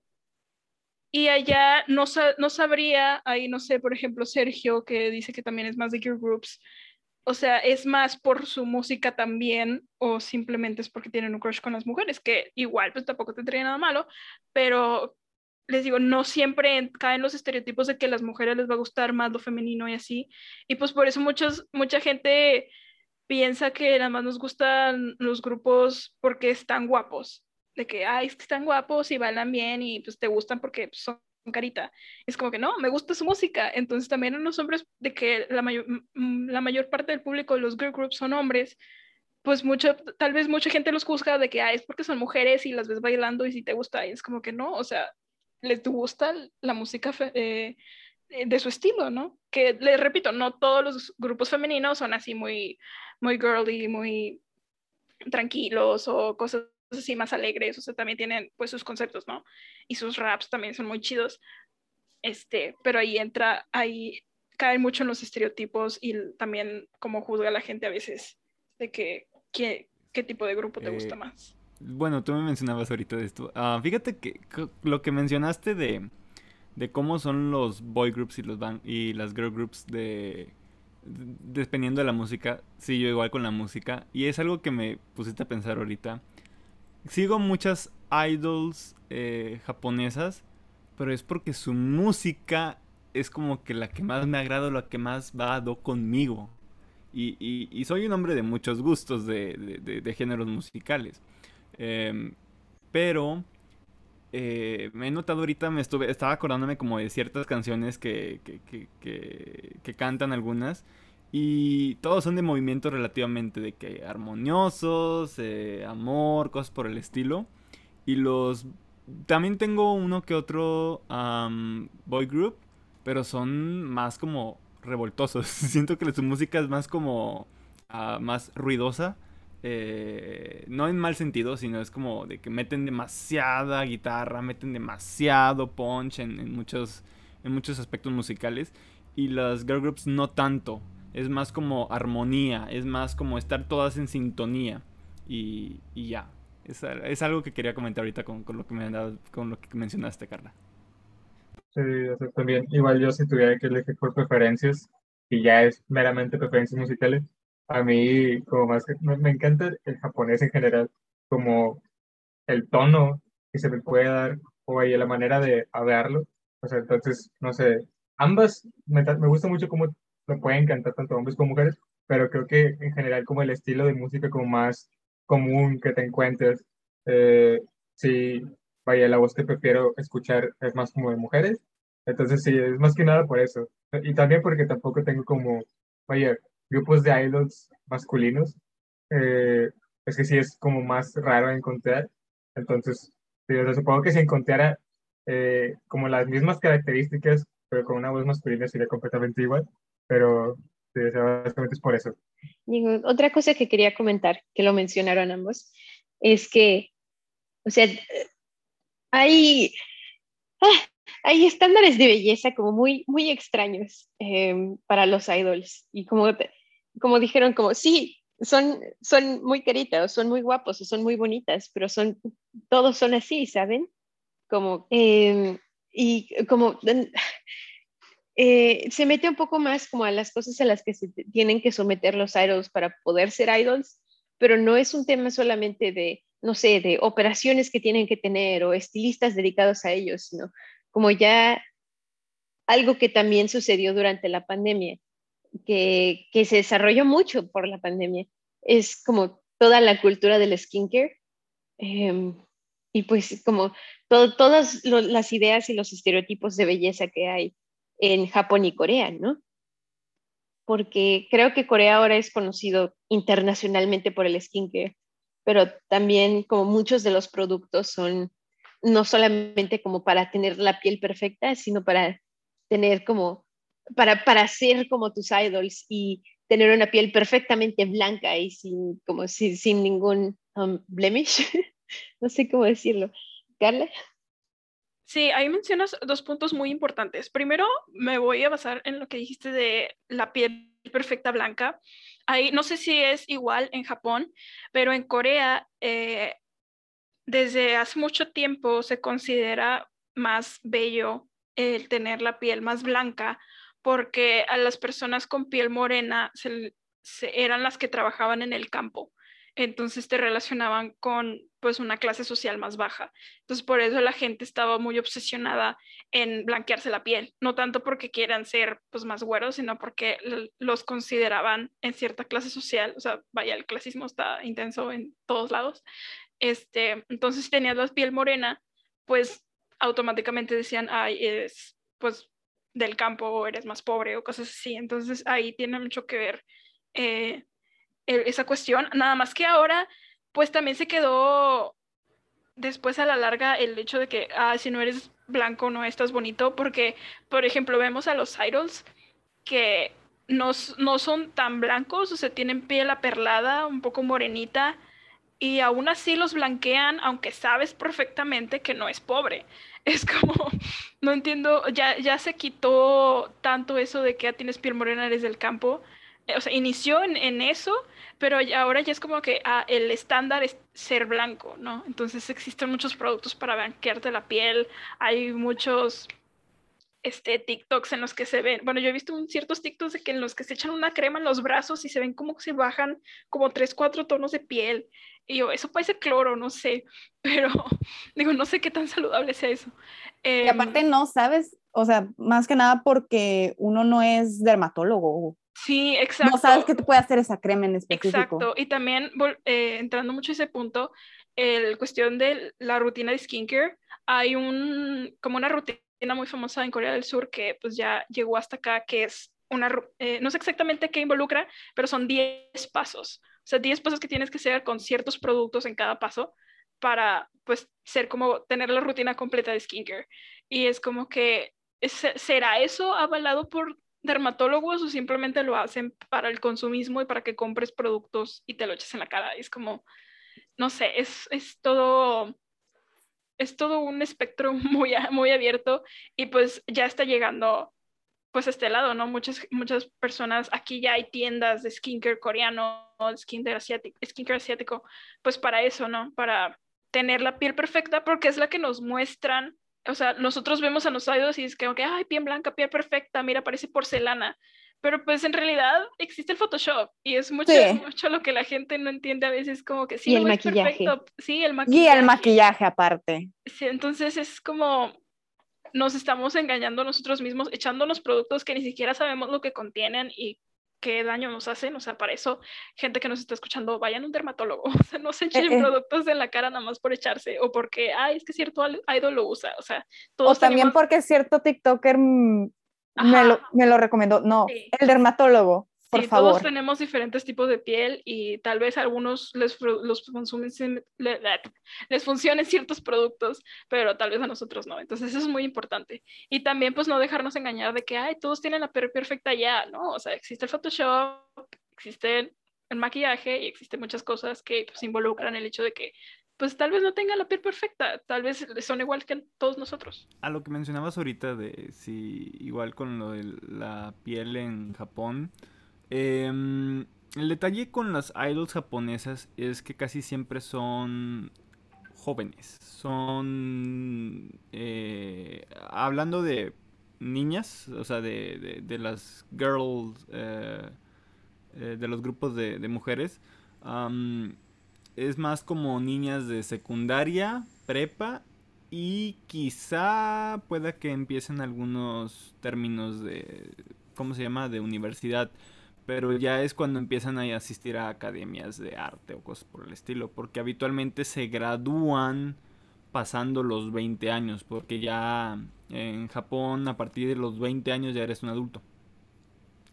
y allá no, no sabría, ahí no sé, por ejemplo, Sergio, que dice que también es más de girl groups, o sea, es más por su música también, o simplemente es porque tienen un crush con las mujeres, que igual, pues tampoco tendría nada malo, pero les digo, no siempre en- caen los estereotipos de que a las mujeres les va a gustar más lo femenino y así, y pues por eso muchos, mucha gente piensa que nada más nos gustan los grupos porque están guapos, de que, ay, están guapos y bailan bien y pues te gustan porque pues, son carita. Es como que no, me gusta su música. Entonces también en los hombres, de que la mayor, la mayor parte del público de los girl groups son hombres, pues mucho, tal vez mucha gente los juzga de que, ay, es porque son mujeres y las ves bailando y si te gusta, y es como que no, o sea, les gusta la música eh, eh, de su estilo, ¿no? Que les repito, no todos los grupos femeninos son así muy, muy girly, muy tranquilos o cosas así más alegres, o sea, también tienen pues sus conceptos, ¿no? Y sus raps también son muy chidos. Este, pero ahí entra, ahí caen mucho en los estereotipos y también cómo juzga la gente a veces de que, qué, qué tipo de grupo te gusta Eh, más. Bueno, tú me mencionabas ahorita de esto. Ah, fíjate que lo que mencionaste de, de cómo son los boy groups y los band y las girl groups de, de- dependiendo de la música. Sí, yo igual con la música. Y es algo que me pusiste a pensar ahorita. Sigo muchas idols eh, japonesas, pero es porque su música es como que la que más me agrada, la que más va do conmigo. Y, soy un hombre de muchos gustos de, géneros musicales. Em, pero eh, me he notado ahorita, me estuve, estaba acordándome como de ciertas canciones que- que cantan algunas. Y todos son de movimiento relativamente de que armoniosos, eh, amor, cosas por el estilo. Y los... También tengo uno que otro boy group, pero son más como revoltosos. Siento que su música es más como... ah, más ruidosa. eh, no en mal sentido, sino es como de que meten demasiada guitarra, meten demasiado punch en, en muchos, en muchos aspectos musicales. Y las girl groups no tanto. Es más como armonía, es más como estar todas en sintonía. Y, y ya. Es, es algo que quería comentar ahorita con, con lo que me han dado- con lo que mencionaste, Carla. Sí, o sea, también, igual yo si tuviera que elegir por preferencias, y ya es meramente preferencias musicales, a mí como más me, encanta el japonés en general, como el tono que se me puede dar, o ahí la manera de hablarlo, o sea, entonces, no sé, ambas, me, me gusta mucho cómo lo pueden cantar tanto hombres como mujeres, pero creo que en general como el estilo de música como más común que te encuentres, eh, sí, vaya, la voz que prefiero escuchar es más como de mujeres. Entonces sí, es más que nada por eso. Y también porque tampoco tengo como, vaya, grupos de idols masculinos. Eh, es que sí es como más raro encontrar. Entonces, sí, o sea, supongo que si encontrara eh, como las mismas características, pero con una voz masculina sería completamente igual. Pero sí, básicamente es por eso. Digo, otra cosa que quería comentar, que lo mencionaron ambos, es que, o sea, hay, ah, hay estándares de belleza como muy, muy extraños eh, para los idols. Y como, como dijeron, como, sí, son, son muy caritas, son muy guapos, son muy bonitas, pero son, todos son así, ¿saben? Como, eh, y como, eh, se mete un poco más como a las cosas a las que se tienen que someter los idols para poder ser idols, pero no es un tema solamente de, no sé, de operaciones que tienen que tener o estilistas dedicados a ellos, sino como ya algo que también sucedió durante la pandemia, que, que se desarrolló mucho por la pandemia, es como toda la cultura del skincare. em, y pues como to- todas las ideas y los estereotipos de belleza que hay en Japón y Corea, ¿no? Porque creo que Corea ahora es conocido internacionalmente por el skincare, pero también como muchos de los productos son no solamente como para tener la piel perfecta, sino para tener como, para, para ser como tus idols y tener una piel perfectamente blanca y sin, como sin, sin ningún um, blemish. no sé cómo decirlo. Carla. Sí, ahí mencionas dos puntos muy importantes. Primero, me voy a basar en lo que dijiste de la piel perfecta blanca. Ahí no sé si es igual en Japón, pero en Corea eh, desde hace mucho tiempo se considera más bello el tener la piel más blanca porque a las personas con piel morena se- eran las que trabajaban en el campo. Entonces te relacionaban con pues una clase social más baja. Entonces por eso la gente estaba muy obsesionada en blanquearse la piel, no tanto porque quieran ser pues más güeros, sino porque los consideraban en cierta clase social, o sea, vaya, el clasismo está intenso en todos lados. Este, entonces si tenías la piel morena, pues automáticamente decían, ay, eres pues del campo eres más pobre o cosas así. Entonces ahí tiene mucho que ver eh, e- esa cuestión. Nada más que ahora, pues también se quedó después a la larga el hecho de que, ah, si no eres blanco no estás bonito, porque, por ejemplo, vemos a los idols que no, no son tan blancos, o sea, tienen piel aperlada, un poco morenita, y aún así los blanquean, aunque sabes perfectamente que no es pobre. Es como, no entiendo, ya, ya se quitó tanto eso de que ya tienes piel morena, eres del campo. Eh, O sea, inició en eso, pero ahora ya es como que ah, el estándar es ser blanco, ¿no? Entonces existen muchos productos para blanquearte la piel, hay muchos este, TikToks en los que se ven, bueno, yo he visto un- ciertos TikToks de que en los que se echan una crema en los brazos y se ven como que se bajan como tres, cuatro tonos de piel. Y yo, eso parece cloro, no sé, pero digo, no sé qué tan saludable sea eso. Y Em, aparte no sabes, o sea, más que nada porque uno no es dermatólogo. Sí, exacto. No sabes qué te puede hacer esa crema en específico. Exacto, y también eh, entrando mucho a ese punto, el cuestión de la rutina de skincare, hay un, como una rutina muy famosa en Corea del Sur que pues ya llegó hasta acá, que es una, eh, no sé exactamente qué involucra, pero son 10 pasos, o sea, 10 pasos que tienes que hacer con ciertos productos en cada paso para pues ser como tener la rutina completa de skincare. Y es como que, ¿será eso avalado por dermatólogos o simplemente lo hacen para el consumismo y para que compres productos y te lo eches en la cara? Es como, no sé, es, es todo, es todo un espectro muy, muy abierto y pues ya está llegando pues a este lado, ¿no? Muchas, muchas personas, aquí ya hay tiendas de skincare coreano, skincare asiático, skincare asiático, pues para eso, ¿no? Para tener la piel perfecta porque es la que nos muestran, o sea, nosotros vemos a los idols y es que, okay, ay, piel blanca, piel perfecta, mira, parece porcelana, pero pues en realidad existe el Photoshop y es mucho, Sí. mucho lo que la gente no entiende a veces, como que sí, Y el maquillaje. perfecto, sí, el Y maquillaje. el maquillaje aparte. Sí, entonces es como nos estamos engañando nosotros mismos, echándonos productos que ni siquiera sabemos lo que contienen y qué daño nos hacen. O sea, para eso, gente que nos está escuchando, vayan a un dermatólogo. O sea, no se echen Eh, eh. productos en la cara nada más por echarse o porque, ay, es que cierto idol lo usa. O sea, O todos también tenemos- porque cierto TikToker mm, me lo, me lo recomendó. No, Sí. el dermatólogo, por Sí, favor. todos tenemos diferentes tipos de piel y tal vez a algunos les, los consumen, les funcionen ciertos productos, pero tal vez a nosotros no. Entonces eso es muy importante. Y también pues no dejarnos engañar de que, ay, todos tienen la piel perfecta ya, ¿no? O sea, existe el Photoshop, existe el maquillaje y existen muchas cosas que pues involucran el hecho de que pues tal vez no tengan la piel perfecta, tal vez son igual que todos nosotros. A lo que mencionabas ahorita de si igual con lo de la piel en Japón, em, el detalle con las idols japonesas es que casi siempre son jóvenes, son eh, hablando de niñas, o sea, de, de- las girls, eh, eh, de los grupos de, mujeres, es más como niñas de secundaria, prepa y quizá pueda que empiecen algunos términos de, ¿cómo se llama? De universidad. Pero ya es cuando empiezan a asistir a academias de arte o cosas por el estilo. Porque habitualmente se gradúan pasando los 20 años. Porque ya en Japón a partir de los 20 años ya eres un adulto.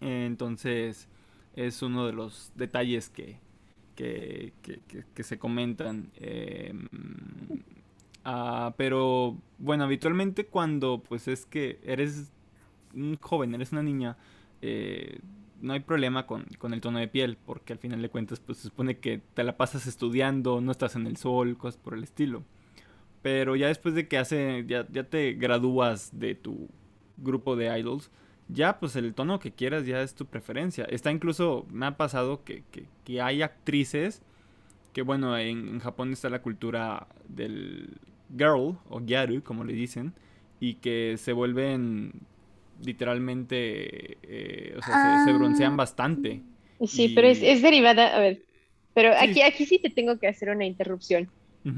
Entonces es uno de los detalles que, que, que- que- se comentan. em, ah, pero bueno, habitualmente cuando pues es que eres un joven, eres una niña, eh, no hay problema con, con el tono de piel, porque al final de cuentas pues se supone que te la pasas estudiando, no estás en el sol, cosas por el estilo. Pero ya después de que hace, ya, ya te gradúas de tu grupo de idols, ya pues el tono que quieras ya es tu preferencia. Está incluso, me ha pasado que, que- hay actrices que bueno, en, en Japón está la cultura del girl o gyaru, como le dicen, y que se vuelven literalmente, eh, o sea, se, se broncean bastante. Sí, pero es, derivada, a ver, pero Sí. aquí, aquí sí te tengo que hacer una interrupción,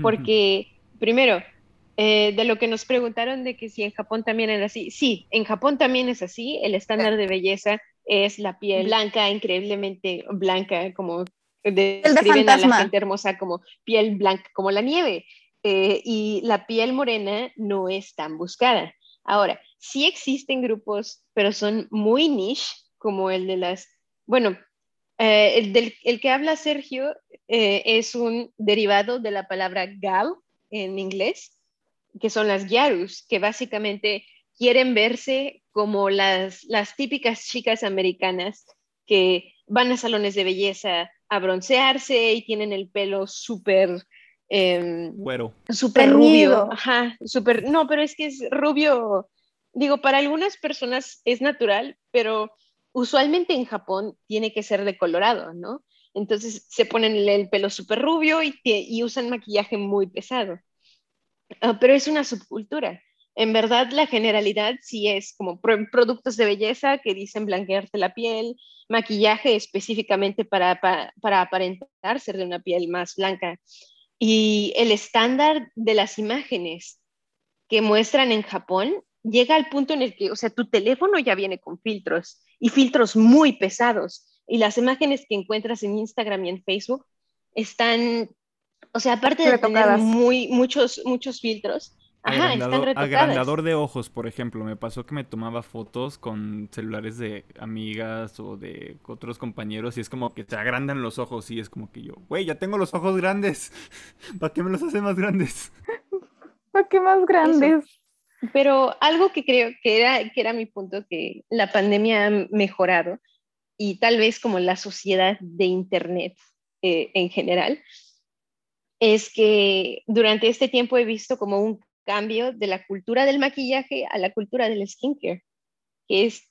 porque primero, eh, de lo que nos preguntaron de que si en Japón también era así, sí, en Japón también es así, el estándar de belleza es la piel blanca, increíblemente blanca, como describen a la fantasma. gente hermosa como piel blanca, como la nieve, eh, y la piel morena no es tan buscada. Ahora, sí existen grupos, pero son muy niche, como el de las, bueno, eh, el, del, el que habla Sergio eh, es un derivado de la palabra gal en inglés, que son las gyarus, que básicamente quieren verse como las, las típicas chicas americanas que van a salones de belleza a broncearse y tienen el pelo súper em, Güero. súper rubio. Ajá, súper. No, pero es que es rubio. Digo, para algunas personas es natural, pero usualmente en Japón tiene que ser de colorado, ¿no? Entonces se ponen el, el pelo súper rubio y, usan maquillaje muy pesado. Ah, pero es una subcultura. En verdad, la generalidad sí es como pro- productos de belleza que dicen blanquearte la piel, maquillaje específicamente para, pa- para aparentar ser de una piel más blanca. Y el estándar de las imágenes que muestran en Japón llega al punto en el que, o sea, tu teléfono ya viene con filtros y filtros muy pesados. Y las imágenes que encuentras en Instagram y en Facebook están, o sea, aparte de tener muy, muchos, muchos filtros, ajá, están Agrandador, retocadas. agrandador de ojos, por ejemplo. Me pasó que me tomaba fotos con celulares de amigas o de otros compañeros y es como que te agrandan los ojos y es como que yo, güey, ya tengo los ojos grandes. ¿Para qué me los hace más grandes? ¿Para qué más grandes? Pero algo que creo que era, que era mi punto, que la pandemia ha mejorado y tal vez como la sociedad de Internet eh, en general, es que durante este tiempo he visto como un cambio de la cultura del maquillaje a la cultura del skincare, que es,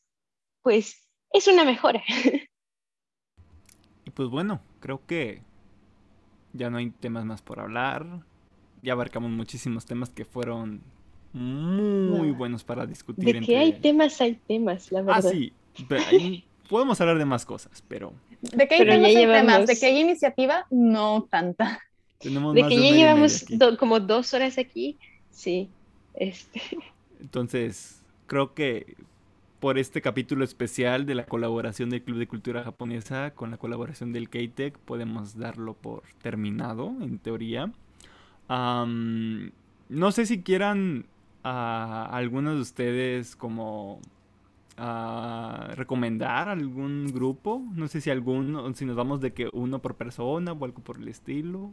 pues, es una mejora. Y pues bueno, creo que ya no hay temas más por hablar. Ya abarcamos muchísimos temas que fueron muy No. buenos para discutir De entre... que hay temas, hay temas, la Ah, verdad. sí. pero hay- Podemos hablar de más cosas, pero ¿De qué hay Pero ya temas? Hay temas. llevamos- ¿De qué hay iniciativa? No tanta. tenemos De más que de ya llevamos do- como dos horas aquí, sí. Este, Entonces, creo que por este capítulo especial de la colaboración del Club de Cultura Japonesa con la colaboración del K-Tech, podemos darlo por terminado, en teoría. Am, no sé si quieran a algunos de ustedes como a recomendar algún grupo. No sé si alguno, si nos vamos de que uno por persona o algo por el estilo.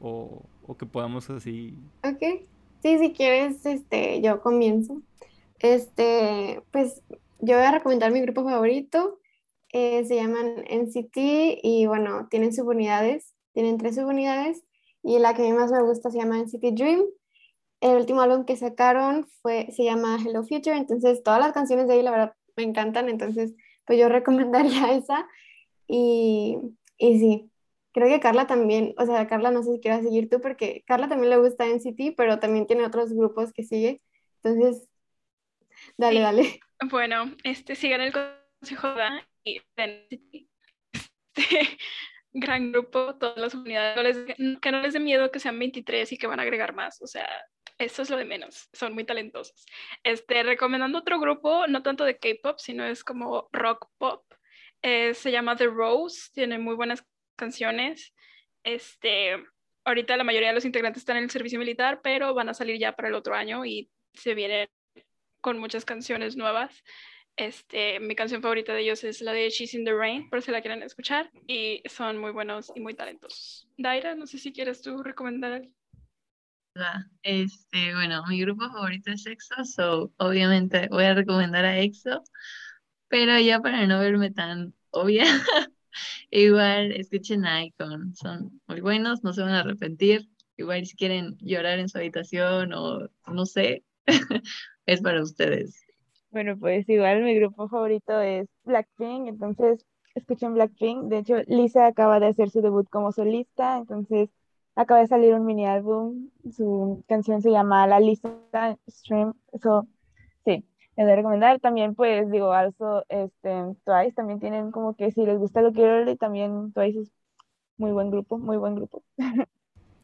O, o que podamos así. Ok, sí, si quieres, este, yo comienzo. Este, pues yo voy a recomendar mi grupo favorito. eh, se llaman NCT y bueno, tienen subunidades, tienen tres subunidades y la que a mí más me gusta se llama NCT Dream. El último álbum que sacaron fue, se llama Hello Future, entonces todas las canciones de ahí la verdad me encantan, entonces pues yo recomendaría esa y, y sí, creo que Carla también, o sea, Carla no sé si quieras seguir tú porque Carla también le gusta NCT, pero también tiene otros grupos que sigue, entonces dale, Sí. dale. Bueno, este, sigan el consejo de y Density. Este gran grupo, todas las unidades, no les- que no les dé miedo que sean 23 y que van a agregar más, o sea, eso es lo de menos, son muy talentosos. Este, recomendando otro grupo, no tanto de K-pop, sino es como rock pop, eh, se llama The Rose, tiene muy buenas canciones. Este, ahorita la mayoría de los integrantes están en el servicio militar, pero van a salir ya para el otro año y se vienen con muchas canciones nuevas. Este, mi canción favorita de ellos es la de She's in the Rain, por si la quieren escuchar, y son muy buenos y muy talentosos. Daira, no sé si quieres tú recomendar Este, bueno, mi grupo favorito es EXO, so obviamente voy a recomendar a EXO, pero ya para no verme tan obvia, igual escuchen Icon, son muy buenos, no se van a arrepentir, igual si quieren llorar en su habitación o no sé, es para ustedes. Bueno, pues igual mi grupo favorito es Blackpink, entonces escuchen Blackpink. De hecho, Lisa acaba de hacer su debut como solista, entonces acaba de salir un mini álbum. Su canción se llama La Lisa Stream. Eso, sí, les voy a recomendar. También, pues, digo, also, este, Twice también tienen como que si les gusta lo que también Twice es muy buen grupo, muy buen grupo.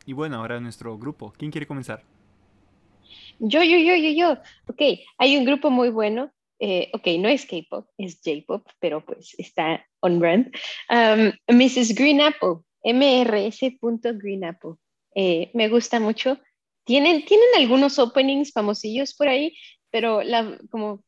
Y bueno, ahora nuestro grupo. ¿Quién quiere comenzar? Yo, yo, yo, yo, yo. Ok, hay un grupo muy bueno. eh, ok, no es K-pop, es J-pop, pero pues está on brand. Um, Mrs. Green Apple, mrs.green Apple. Eh, me gusta mucho. Tienen, tienen algunos openings famosillos por ahí, pero la, como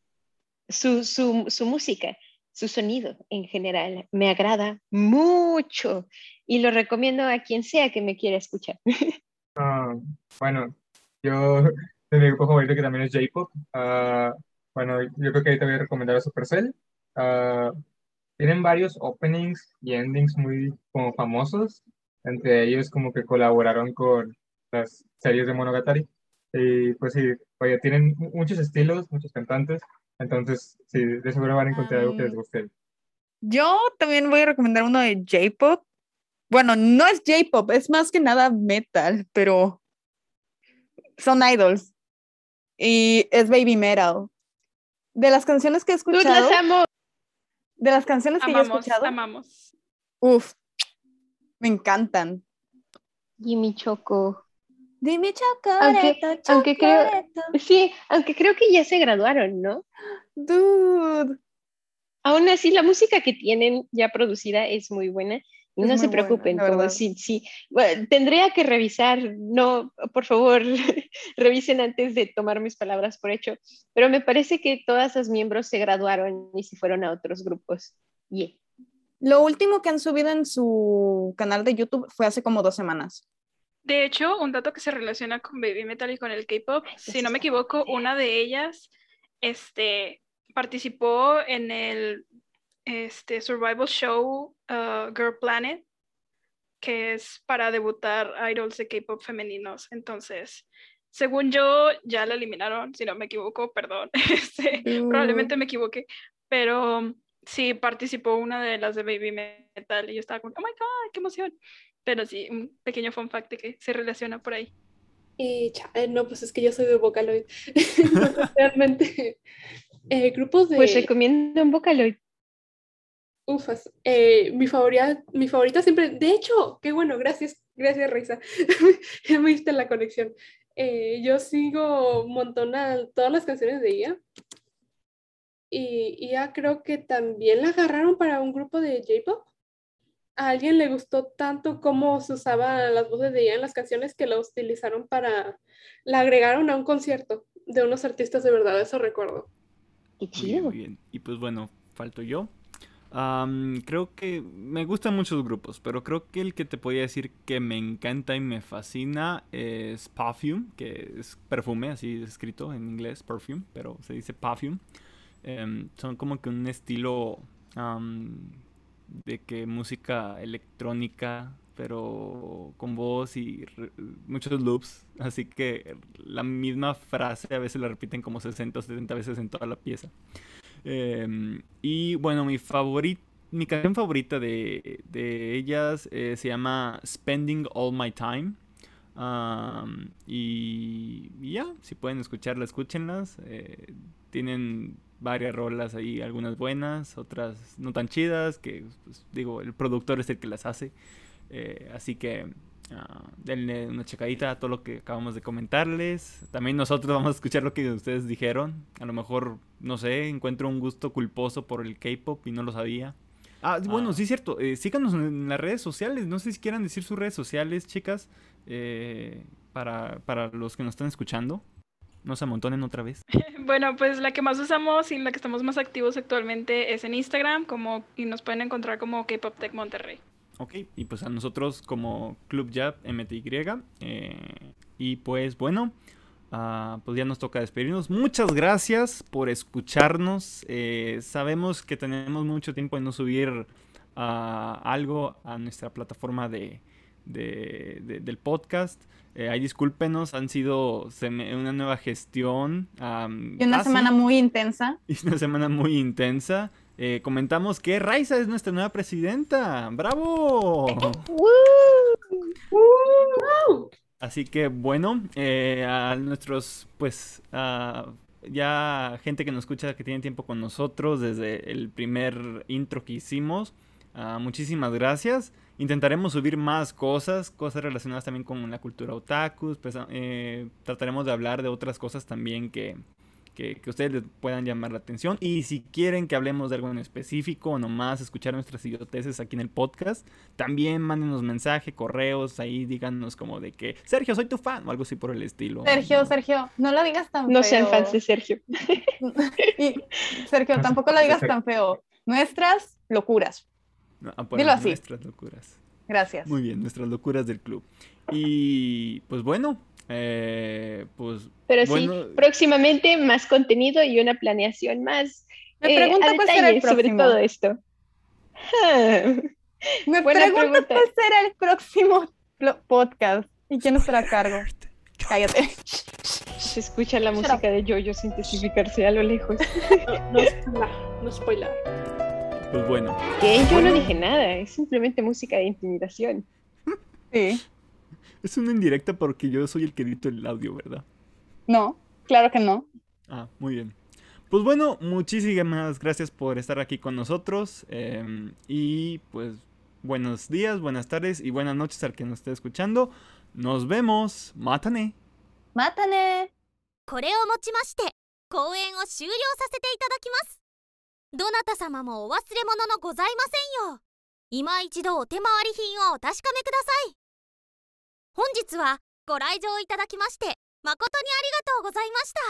su, su, su música, su sonido en general me agrada mucho y lo recomiendo a quien sea que me quiera escuchar. Ah, bueno, yo de mi grupo favorito que también es J-Pop. ah, bueno, yo creo que ahí te voy a recomendar a Supercell. Ah, tienen varios openings y endings muy como famosos. Entre ellos como que colaboraron con las series de Monogatari. Y pues sí, oye, tienen mu- muchos estilos, muchos cantantes, entonces sí, de seguro van a encontrar algo que les guste. Yo también voy a recomendar uno de J-pop. Bueno, no es J-pop, es más que nada metal, pero son idols. Y es baby metal. De las canciones que he escuchado, las amo. de las canciones que yo he escuchado, amamos. uff, me encantan. Jimmy Choco. Dime chocolate, aunque creo, chocolate. sí, aunque creo que ya se graduaron, ¿no? Dude. Aún así, la música que tienen ya producida es muy buena. Y no se buena, preocupen, la como sí, sí. Bueno, tendría que revisar, no, por favor, revisen antes de tomar mis palabras por hecho, pero me parece que todas las miembros se graduaron y se fueron a otros grupos. Yeah. Lo último que han subido en su canal de YouTube fue hace como dos semanas. De hecho, un dato que se relaciona con Baby Metal y con el K-pop, si no me equivoco, una de ellas este, participó en el este, survival show uh, Girl Planet, que es para debutar idols de K-pop femeninos. Entonces, según yo, ya la eliminaron, si no me equivoco, perdón. Este, probablemente me equivoqué, pero sí participó una de las de Baby Metal y yo estaba como, oh my god, qué emoción. Pero sí, un pequeño fun fact que se relaciona por ahí. Eh, chale, no, pues es que yo soy de Vocaloid. Entonces, realmente, eh, grupos de... Pues recomiendo un Vocaloid. Ufas. Eh, mi favorita, mi favorita siempre, de hecho, qué bueno, gracias, gracias Reisa. ya me diste la conexión. Eh, yo sigo un montón a todas las canciones de ella. Y y ya creo que también la agarraron para un grupo de J-pop. A alguien le gustó tanto cómo se usaban las voces de ella en las canciones que la utilizaron para, la agregaron a un concierto de unos artistas de verdad, eso recuerdo. Qué chido. muy bien. Y pues bueno, falto yo. Am, creo que me gustan muchos grupos, pero creo que el que te podía decir que me encanta y me fascina es Perfume, que es perfume, así es escrito en inglés, perfume, pero se dice Perfume. Em, son como que un estilo de que música electrónica, pero con voz y muchos loops, así que la misma frase a veces la repiten como 60 o 70 veces en toda la pieza. Em, y bueno, mi favorit, mi canción favorita de, de ellas eh, se llama Spending All My Time. Am, y, ya, si pueden escucharla, escúchenlas. eh, tienen varias rolas ahí, algunas buenas, otras no tan chidas, que pues, digo, el productor es el que las hace. eh, así que ah, denle una checadita a todo lo que acabamos de comentarles. También nosotros vamos a escuchar lo que ustedes dijeron. A lo mejor, no sé, encuentro un gusto culposo por el K-pop y no lo sabía. Ah, bueno, sí es cierto. eh, síganos en las redes sociales. No sé si quieran decir sus redes sociales, chicas, eh, para, para los que nos están escuchando. No se amontonen otra vez. Bueno, pues la que más usamos y la que estamos más activos actualmente es en Instagram, como, y nos pueden encontrar como K-Pop Tech Monterrey. Ok, y pues a nosotros como Club Jab MTY. eh, y pues bueno, ah, pues ya nos toca despedirnos. Muchas gracias por escucharnos. eh, sabemos que tenemos mucho tiempo en no subir ah, algo a nuestra plataforma de, de- de- del podcast. Eh, ahí discúlpenos, han sido una nueva gestión. am, Y una casi- semana muy intensa. y una semana muy intensa. Eh, comentamos que Raiza es nuestra nueva presidenta. ¡Bravo! Así que bueno, eh, a nuestros, pues, a ya gente que nos escucha que tiene tiempo con nosotros desde el primer intro que hicimos, ah, muchísimas gracias. Intentaremos subir más cosas, cosas relacionadas también con la cultura otaku. pues, eh, trataremos de hablar de otras cosas también que, que, que ustedes les puedan llamar la atención. Y si quieren que hablemos de algo en específico o nomás escuchar nuestras idioteces aquí en el podcast, también mándenos mensaje, correos, ahí díganos como de que Sergio, soy tu fan o algo así por el estilo. Sergio, Sergio, no lo digas tan No feo. sean fans de Sergio. Y, Sergio, tampoco lo digas tan feo. Nuestras locuras. No, ah, por Dilo así. Nuestras locuras. Gracias. Muy bien, nuestras locuras del club. Y pues bueno, eh, pues Pero bueno, sí, próximamente más contenido y una planeación más Me eh, pregunto cuál será el detalle sobre próximo. todo esto. Me Buena pregunto pregunta. cuál será el próximo podcast. ¿Y quién estará a cargo? Cállate. Se escucha la música de Jojo intensificarse a lo lejos. No, no spoiler, no spoiler. Pues bueno. Que yo Bueno. no dije nada, es simplemente música de intimidación. Sí. Es una indirecta porque yo soy el que edito el audio, ¿verdad? No, claro que no. Ah, muy bien. Pues bueno, muchísimas gracias por estar aquí con nosotros. em, y pues buenos días, buenas tardes y buenas noches al que nos esté escuchando. Nos vemos. Mátane. Mátane. これをもちまして公演を終了させていただきます どなた様もお忘れ物のございませんよ。今一度お手回り品をお確かめください。本日はご来場いただきまして誠にありがとうございました。